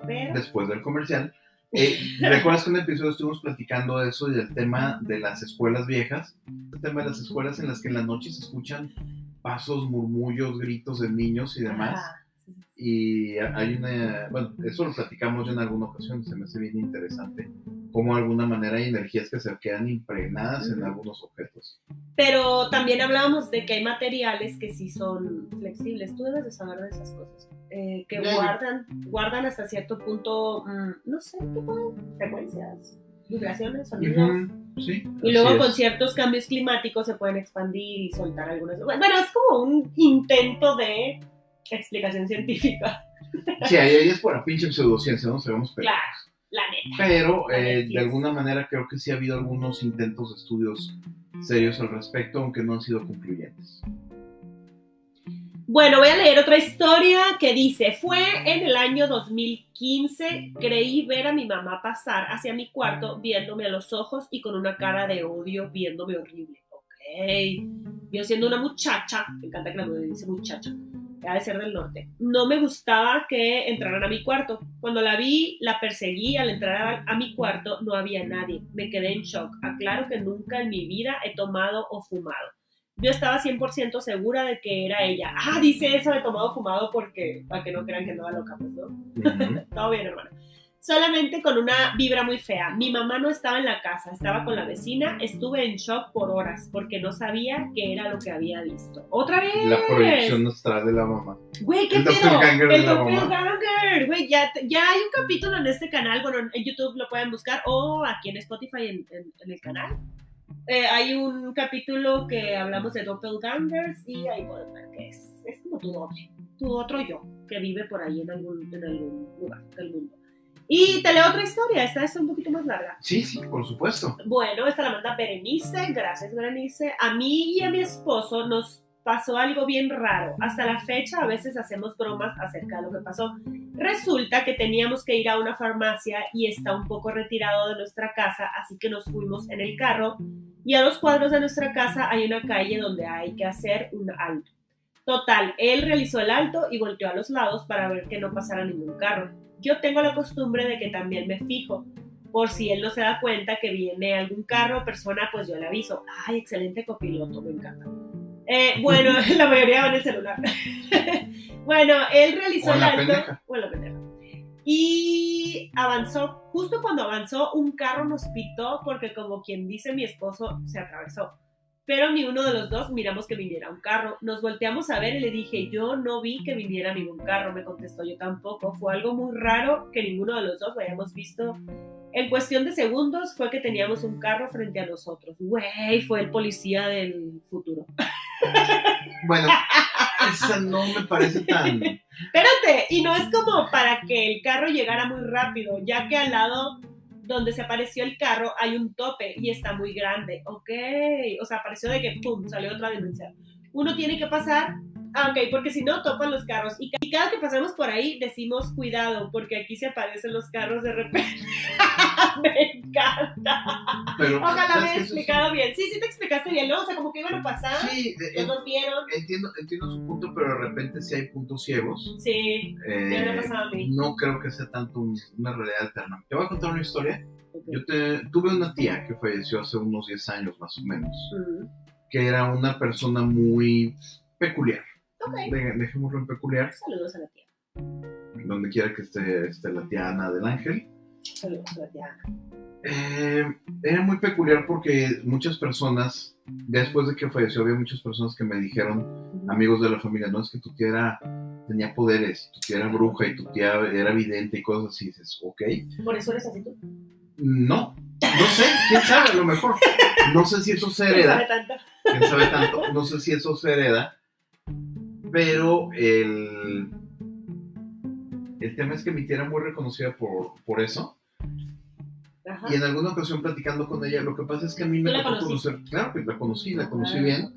Pero, Después del comercial. Eh, ¿Recuerdas que en un episodio estuvimos platicando de eso y del tema de las escuelas viejas? El tema de las escuelas en las que en la noche se escuchan pasos, murmullos, gritos de niños y demás. ah, sí. Y hay una, bueno, eso lo platicamos ya en alguna ocasión, se me hace bien interesante, cómo de alguna manera hay energías que se quedan impregnadas en Ujú. algunos objetos. Pero también hablábamos de que hay materiales que sí son flexibles. Tú debes de saber de esas cosas. Eh, que ya. guardan, guardan hasta cierto punto, mm, no sé, qué pueden, frecuencias, vibraciones, sonidos. Ujú, Sí. Y luego con ciertos cambios climáticos se pueden expandir y soltar algunas. Bueno, es como un intento de explicación científica. Sí, ahí, ahí es por la pinche pseudociencia, no sabemos pero, Claro, pero eh, de alguna manera creo que sí ha habido algunos intentos de estudios serios al respecto, aunque no han sido concluyentes. Bueno, voy a leer otra historia que dice, fue en el año 2015, creí ver a mi mamá pasar hacia mi cuarto viéndome a los ojos y con una cara de odio viéndome horrible. Ok, yo siendo una muchacha, me encanta que la mujer dice muchacha, ha de ser del norte, no me gustaba que entraran a mi cuarto. Cuando la vi, la perseguí, al entrar a, a mi cuarto no había nadie, me quedé en shock. Aclaro que nunca en mi vida he tomado o fumado. Yo estaba 100% segura de que era ella. Ah, dice eso de tomado o fumado porque, para que no crean que andaba loca, pues no. Todo bien, hermana. Solamente con una vibra muy fea. Mi mamá no estaba en la casa, estaba con la vecina. Estuve en shock por horas porque no sabía qué era lo que había visto. ¡Otra vez! La proyección astral de la mamá. Güey, ¿qué El pedo? El doppelganger. Güey, ya, ya hay un capítulo en este canal. Bueno, en YouTube lo pueden buscar o aquí en Spotify en, en- en el canal. Eh, hay un capítulo que hablamos de doppelgangers y ahí pueden ver que es, es como tu doble, tu otro yo, que vive por ahí en algún, en algún lugar del mundo. Y te leo otra historia, esta es un poquito más larga. Sí, sí, por supuesto. Bueno, esta la manda Berenice, gracias Berenice. A mí y a mi esposo nos pasó algo bien raro. Hasta la fecha a veces hacemos bromas acerca de lo que pasó. Resulta que teníamos que ir a una farmacia y está un poco retirado de nuestra casa, así que nos fuimos en el carro y a dos cuadros de nuestra casa hay una calle donde hay que hacer un alto. Total, él realizó el alto y volteó a los lados para ver que no pasara ningún carro. Yo tengo la costumbre de que también me fijo, por si él no se da cuenta que viene algún carro o persona, pues yo le aviso. Ay, excelente copiloto, me encanta. Eh, bueno, la mayoría van en el celular. bueno, él realizó O el alto. pendeja. O la pendeja. Y avanzó. Justo cuando avanzó, un carro nos pitó porque, como quien dice, mi esposo se atravesó. Pero ni uno de los dos miramos que viniera un carro. Nos volteamos a ver y le dije, yo no vi que viniera ningún carro. Me contestó, yo tampoco. Fue algo muy raro que ninguno de los dos lo hayamos visto. En cuestión de segundos fue que teníamos un carro frente a nosotros. Güey, fue el policía del futuro. Bueno, esa no me parece tan. Espérate, y no es como para que el carro llegara muy rápido, ya que al lado donde se apareció el carro hay un tope y está muy grande. Ok, o sea, apareció de que pum, salió otra dimensión. Uno tiene que pasar. Ah, ok, porque si no topan los carros. Y, ca- y cada que pasamos por ahí decimos cuidado, porque aquí se aparecen los carros de repente. me encanta. Pero, Ojalá ¿sabes me haya explicado bien. Sí, sí te explicaste bien, ¿no? O sea, como que iban a pasar, Sí, eh, eh, vieron. entiendo, entiendo su punto, pero de repente sí hay puntos ciegos. Sí, Eh, ya me ha pasado a mí. no creo que sea tanto un- una realidad alterna. Te voy a contar una historia. Yo te- tuve una tía que falleció hace unos 10 años más o menos, que era una persona muy peculiar. Ok, De- dejémoslo en peculiar, saludos a la tía. donde quiera que esté, esté la tía Ana del Ángel. Saludos a la tía. Eh, era muy peculiar porque muchas personas, después de que falleció, había muchas personas que me dijeron, amigos de la familia, no es que tu tía era- tenía poderes, tu tía era bruja y tu tía era vidente y cosas así. Dices, ok. Por eso eres así tú. No, no sé, quién sabe, a lo mejor. No sé si eso se ¿Quién sabe hereda, tanto? quién sabe tanto, no sé si eso se hereda, pero el, el tema es que mi tía era muy reconocida por, por eso. Ajá. Y en alguna ocasión platicando con ella, lo que pasa es que a mí me ¿Tú la tocó conocer, claro que la conocí, la conocí Ah. bien,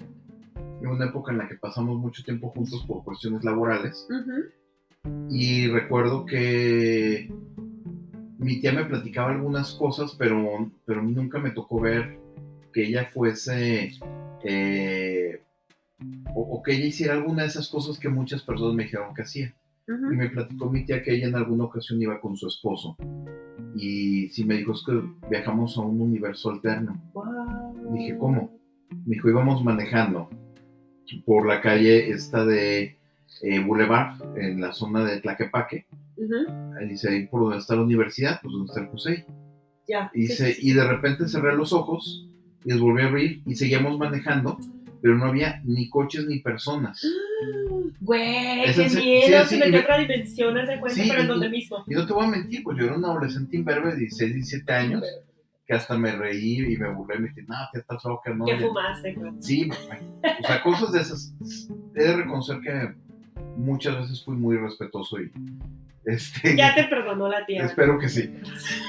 en una época en la que pasamos mucho tiempo juntos por cuestiones laborales. Y recuerdo que mi tía me platicaba algunas cosas, pero, pero a mí nunca me tocó ver que ella fuese, eh, o, o que ella hiciera alguna de esas cosas que muchas personas me dijeron que hacía. Y Ujú. me platicó mi tía que ella en alguna ocasión iba con su esposo. Y sí me dijo, es que viajamos a un universo alterno. Wow. Dije, ¿cómo? Me dijo, íbamos manejando por la calle esta de eh, Boulevard, en la zona de Tlaquepaque. Ujú. Ahí dice, ahí por donde está la universidad, pues donde está el CUSEI. Ya. Y, sí, sí, sí. y de repente cerré los ojos y los volví a abrir y seguíamos manejando, pero no había ni coches ni personas. Güey, qué miedo. sí, se sí, metió me- otra dimensión, haz de cuenta, Sí, pero en donde mismo. Y no te voy a mentir, pues yo era un adolescente imberbe de 16, 17 años, que hasta me reí y me burlé y me dije, no, te estás loca, no. ¿Qué Ya- fumaste? güey? Sí, o sea, cosas de esas. He de reconocer que muchas veces fui muy respetuoso y este, Ya te perdonó la tía. espero que sí.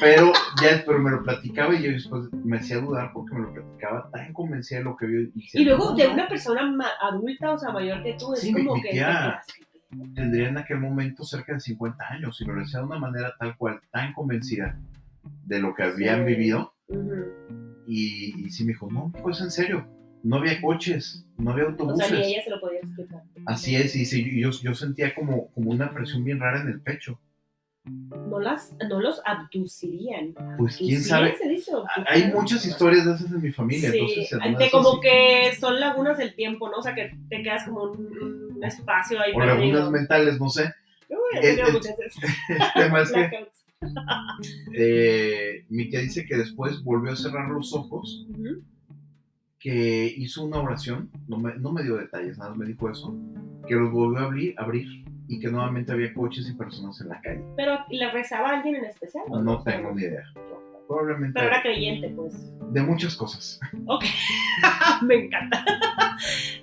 Pero ya después me lo platicaba y yo después me hacía dudar porque me lo platicaba tan convencida de lo que vio. Y, luego "No, de no". una persona adulta, o sea, mayor que tú, es Sí, como mi que. tía- tendría en aquel momento cerca de 50 años y lo decía de una manera tal cual, tan convencida de lo que habían Sí. vivido. Y, y sí me dijo, no, pues en serio, no había coches, no había O autobuses. sea, ni ella se lo podía explicar. Así es, y sí, yo, yo sentía como, como una presión bien rara en el pecho. No, las, no los abducirían. Pues quién ¿Abducirían sabe. ¿O qué? Hay muchas historias de esas en mi familia, Sí, entonces... de como que son lagunas del tiempo, ¿no? O sea, que te quedas como un, un espacio ahí O lagunas perdido. mentales, no sé. Uy, he El- tenido el- muchas veces. El tema es que eh, mi tía dice que después volvió a cerrar los ojos, Ujú. Que hizo una oración, no me, no me dio detalles, nada más me dijo eso, que los volvió a abrir, abrir y que nuevamente había coches y personas en la calle. Pero ¿le rezaba a alguien en especial? o No tengo ni idea. Probablemente Pero era creyente, pues. de muchas cosas. Me encanta.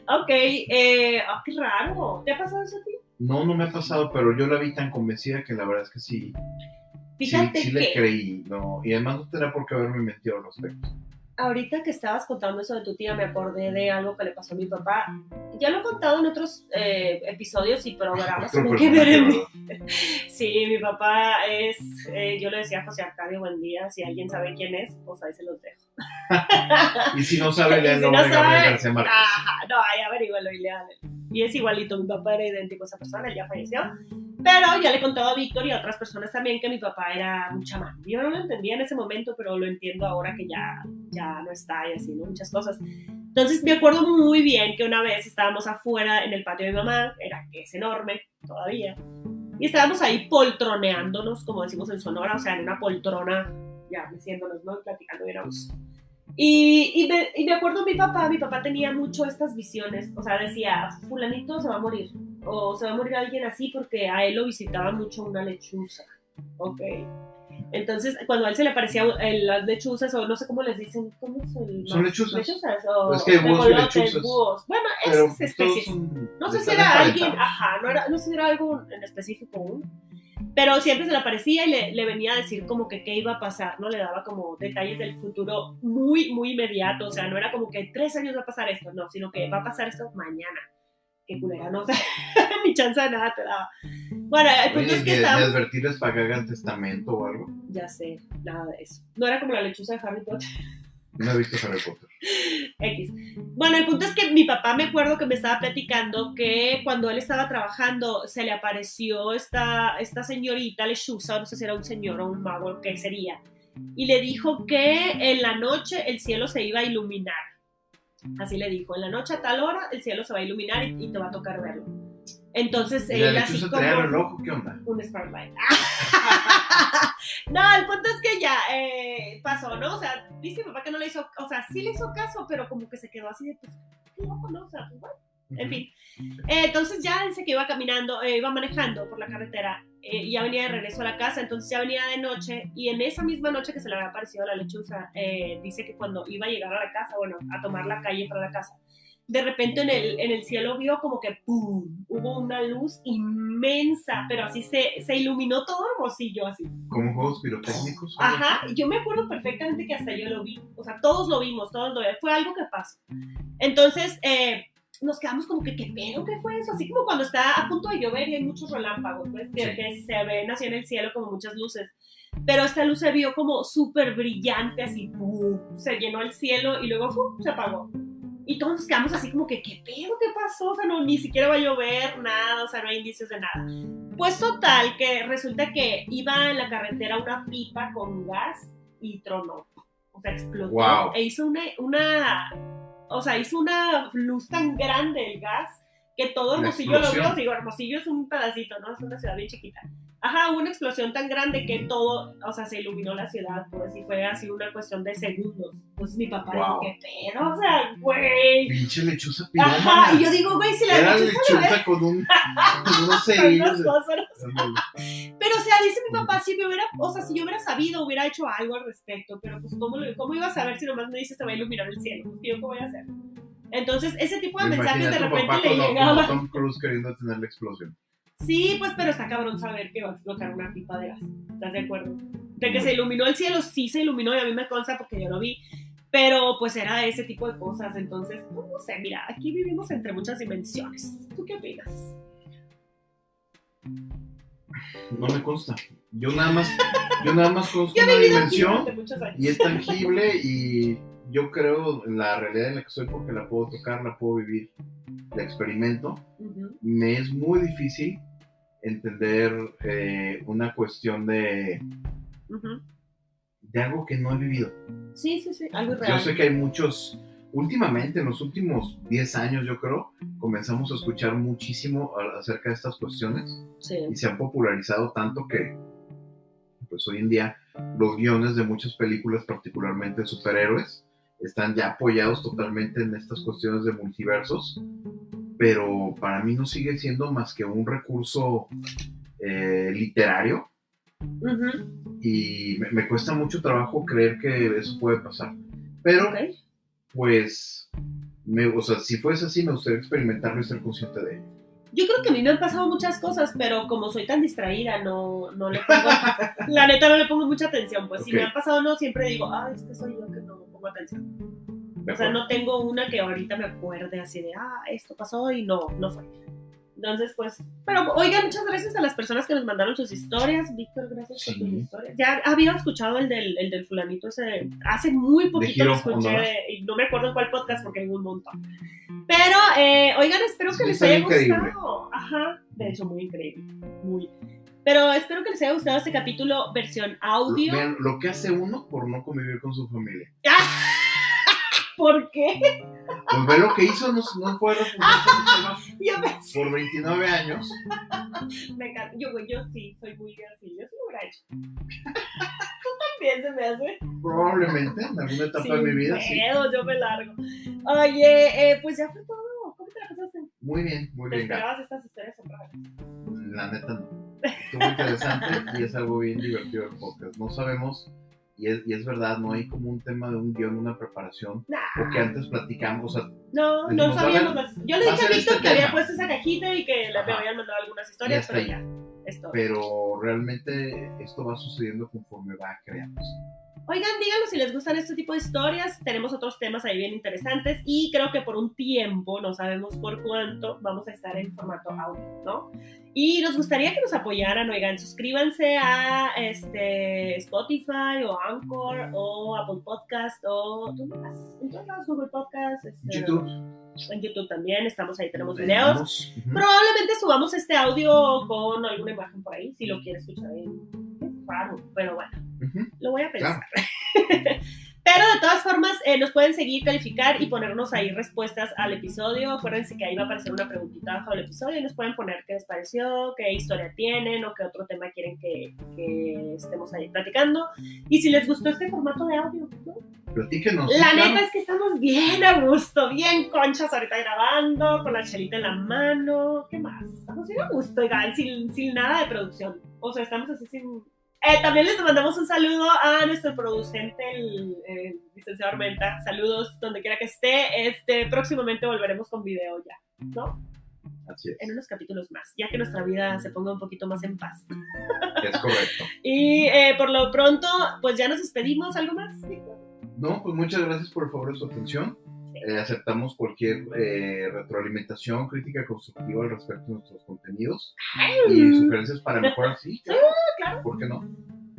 ok, eh, ah, qué raro. ¿Te ha pasado eso a ti? No, no me ha pasado, pero yo la vi tan convencida que la verdad es que sí, sí, Fíjate sí que le creí, no, y además no tendrá por qué haberme mentido al respecto. Ahorita que estabas contando eso de tu tía, me acordé de algo que le pasó a mi papá. Ya lo he contado en otros eh, episodios y programas que. Sí, mi papá es, eh, yo le decía a José Arcadio, buen día, si alguien sabe quién es, pues ahí se los dejo. Y si no sabe, le si no sabe, García Márquez. Ajá, no, ahí averígualo y léale. Y es igualito, mi papá era idéntico a esa persona, él ya falleció. Pero ya le he contado a Víctor y a otras personas también que mi papá era un chamán. Yo no lo entendía en ese momento, pero lo entiendo ahora que ya, ya no está y así. Muchas cosas. Entonces me acuerdo muy bien que una vez estábamos afuera en el patio de mi mamá, era que es enorme todavía, y estábamos ahí poltroneándonos, como decimos en Sonora, o sea, en una poltrona, ya meciéndonos, ¿no? Platicando gusto. Y, y, me, y me acuerdo mi papá, mi papá tenía mucho estas visiones, o sea, decía, fulanito se va a morir, o se va a morir alguien así porque a él lo visitaba mucho una lechuza, ok. Entonces, cuando a él se le aparecía eh, las lechuzas, o no sé cómo les dicen, ¿cómo son? Son lechuzas. Lechuzas, o Es que búhos lechuzas. búhos. Bueno, esas especies. son- No sé si era alguien, ajá, no, era, no sé si era algo en específico aún, pero siempre se le aparecía y le, le venía a decir como que qué iba a pasar, ¿no? Le daba como detalles del futuro muy, muy inmediato, o sea, no era como que tres años va a pasar esto, no, sino que va a pasar esto mañana. Qué culera, no, o sea, ni chance de nada te daba. Bueno, el punto Oye, es que ni, ni estábamos... advertirles para que hagan testamento o algo. Ya sé, nada de eso. No era como la lechuza de Harry Potter. No he visto Harry Potter. X. Bueno, el punto es que mi papá me acuerdo que me estaba platicando que cuando él estaba trabajando se le apareció esta, esta señorita lechuza, no sé si era un señor o un mago, qué sería, y le dijo que en la noche el cielo se iba a iluminar. Así le dijo, en la noche a tal hora el cielo se va a iluminar y, y te va a tocar verlo. Entonces ¿Y la él así como reloj qué onda? un Starlight. no, el punto es que ya eh, pasó, ¿no? O sea, dice mi papá que no le hizo, o sea, sí le hizo caso, pero como que se quedó así de, pues, qué loco, ¿no? O sea, pues bueno, en fin. Eh, entonces ya dice que iba caminando, eh, iba manejando por la carretera eh, y ya venía de regreso a la casa, entonces ya venía de noche y en esa misma noche que se le había aparecido la lechuza, dice que cuando iba a llegar a la casa, bueno, a tomar la calle para la casa, de repente en el, en el cielo vio como que ¡pum! hubo una luz inmensa, pero así se, se iluminó todo hermosillo así. Como juegos pirotécnicos. Ajá, yo me acuerdo perfectamente que hasta yo lo vi, o sea, todos lo vimos, todos lo vimos, fue algo que pasó. Entonces, eh, nos quedamos como que, ¿qué pedo? ¿Qué fue eso? Así como cuando está a punto de llover y hay muchos relámpagos, pues, que, Sí. que se ven así en el cielo como muchas luces. Pero esta luz se vio como súper brillante, así, ¡pum! se llenó el cielo y luego ¡pum! se apagó. Y todos nos quedamos así como que, ¿qué pedo? ¿Qué pasó? O sea, no, ni siquiera va a llover, nada, o sea, no hay indicios de nada. Pues total, que resulta que iba en la carretera una pipa con gas y tronó. O sea, explotó Wow. e hizo una, una, o sea, hizo una luz tan grande el gas que todo Hermosillo lo vio. Digo, Hermosillo es un pedacito, ¿no? Es una ciudad bien chiquita. Ajá, hubo una explosión tan grande que todo, o sea, se iluminó la ciudad, pues, y fue así una cuestión de segundos. Pues mi papá Wow. dijo, ¿qué pedo? O sea, güey. Pinche lechuza Ajá, pirómana. y yo digo, güey, si la Era lechuza lechuza con, un, con unos cerillos. Pero, o sea, dice mi papá, si me hubiera, o sea, si yo hubiera sabido, hubiera hecho algo al respecto, pero pues, ¿cómo, lo- cómo iba a saber si nomás me dices, te va a iluminar el cielo? Pues, ¿yo qué voy a hacer? Entonces, ese tipo de Me mensajes de repente le llegaban. Tom Cruise queriendo tener la explosión. Sí, pues, pero está cabrón saber que va a explotar una pipa de gas. ¿Estás de acuerdo? De que se iluminó el cielo, sí se iluminó y a mí me consta porque yo lo vi. Pero pues era ese tipo de cosas. Entonces, pues, no sé, mira, aquí vivimos entre muchas dimensiones. ¿Tú qué opinas? No me consta. Yo nada más, yo nada más conozco una dimensión y es tangible y yo creo en la realidad en la que estoy porque la puedo tocar, la puedo vivir, la experimento. Me es muy difícil entender eh, una cuestión de, de algo que no he vivido. Sí, sí, sí, algo Yo real. sé que hay muchos, últimamente, en los últimos 10 años, yo creo, comenzamos a escuchar muchísimo acerca de estas cuestiones Sí. y se han popularizado tanto que, pues hoy en día, los guiones de muchas películas, particularmente superhéroes, están ya apoyados totalmente en estas cuestiones de multiversos, pero para mí no sigue siendo más que un recurso eh, literario Ujú. y me, me cuesta mucho trabajo creer que eso puede pasar. Pero, Ok. pues, me, o sea, si fuese así, me gustaría experimentarlo y ser consciente de ello. Yo creo que a mí me han pasado muchas cosas, pero como soy tan distraída, no, no le pongo, la neta no le pongo mucha atención. Pues si Ok. me ha pasado no, siempre digo, ah, es que soy yo que no pongo atención. ¿De O sea, no tengo una que ahorita me acuerde así de, ah, esto pasó y no, no fue. Entonces, pues, pero oigan, muchas gracias a las personas que nos mandaron sus historias. Víctor, gracias por Sí. tus historias. Ya había escuchado el del, el del fulanito ese, hace muy poquito lo escuché y no me acuerdo cuál podcast porque hay un montón. Pero, eh, oigan, espero que Sí, les haya increíble. gustado. Ajá, de hecho, muy increíble. Muy. Pero espero que les haya gustado este capítulo versión audio. Vean lo que hace uno por no convivir con su familia. ¿Por qué? Pues ve lo que hizo, no, no fue por 29 años. me encanta. Yo, güey, yo sí, soy muy así. Yo hubiera hecho. Tú también se me hace. Probablemente en alguna etapa Sin de mi vida, sí. pedos, yo me largo. Oye, eh, pues ya fue todo. ¿Cómo te la pasaste? Muy bien, muy ¿Te bien. Gaby. esperabas estas historias vez? La neta no. Estuvo interesante y es algo bien divertido el podcast. No sabemos, y es, y es verdad, no hay como un tema de un guion, una preparación, Nah. porque antes platicamos, o sea, No, no sabíamos. Yo le a dije a ser Víctor este que había puesto esa cajita y que le habían mandado algunas historias, pero ya. Pero realmente esto va sucediendo conforme va creándose. Oigan, díganos si les gustan este tipo de historias. Tenemos otros temas ahí bien interesantes y creo que por un tiempo, no sabemos por cuánto, vamos a estar en formato audio, ¿no? Y nos gustaría que nos apoyaran, oigan, suscríbanse a este, Spotify o Anchor o Apple Podcast o ¿dónde más? En todos lados, Google Podcast, este, YouTube, en YouTube también, estamos ahí, tenemos videos. Probablemente subamos este audio con alguna imagen por ahí, si lo quieres escuchar en es raro, pero bueno, lo voy a pensar. Pero de todas formas, eh, nos pueden seguir, calificar y ponernos ahí respuestas al episodio. Acuérdense que ahí va a aparecer una preguntita abajo del episodio y nos pueden poner qué les pareció, qué historia tienen o qué otro tema quieren que, que estemos ahí platicando. Y si les gustó este formato de audio, ¿no? Platíquenos. La claro. neta es que estamos bien a gusto, bien conchas ahorita grabando, con la chelita en la mano. ¿Qué más? Estamos bien a gusto, oigan, sin, sin nada de producción. O sea, estamos así sin. Eh, también les mandamos un saludo a nuestro producente, el, el licenciado Armenta. Saludos donde quiera que esté. Este, próximamente volveremos con video ya, ¿no? Así es, En unos capítulos más, ya que nuestra vida se ponga un poquito más en paz. es correcto. Y eh, por lo pronto, pues ya nos despedimos. ¿Algo más? No, pues muchas gracias por el favor de su atención. Eh, aceptamos cualquier eh, retroalimentación, crítica constructiva al respecto de nuestros contenidos y sugerencias para mejorar. Sí, claro. Claro. ¿Por qué no?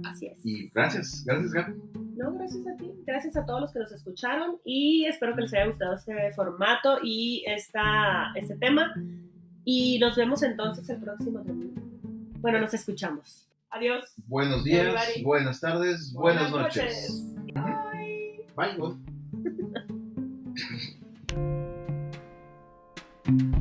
Así es. Y gracias, gracias Gaby. No, gracias a ti, gracias a todos los que nos escucharon y espero que les haya gustado este formato y esta, este tema. Y nos vemos entonces el próximo domingo. Bueno, nos escuchamos. Adiós. Buenos días, buenas tardes, buenas, noches. noches. Bye. Bye.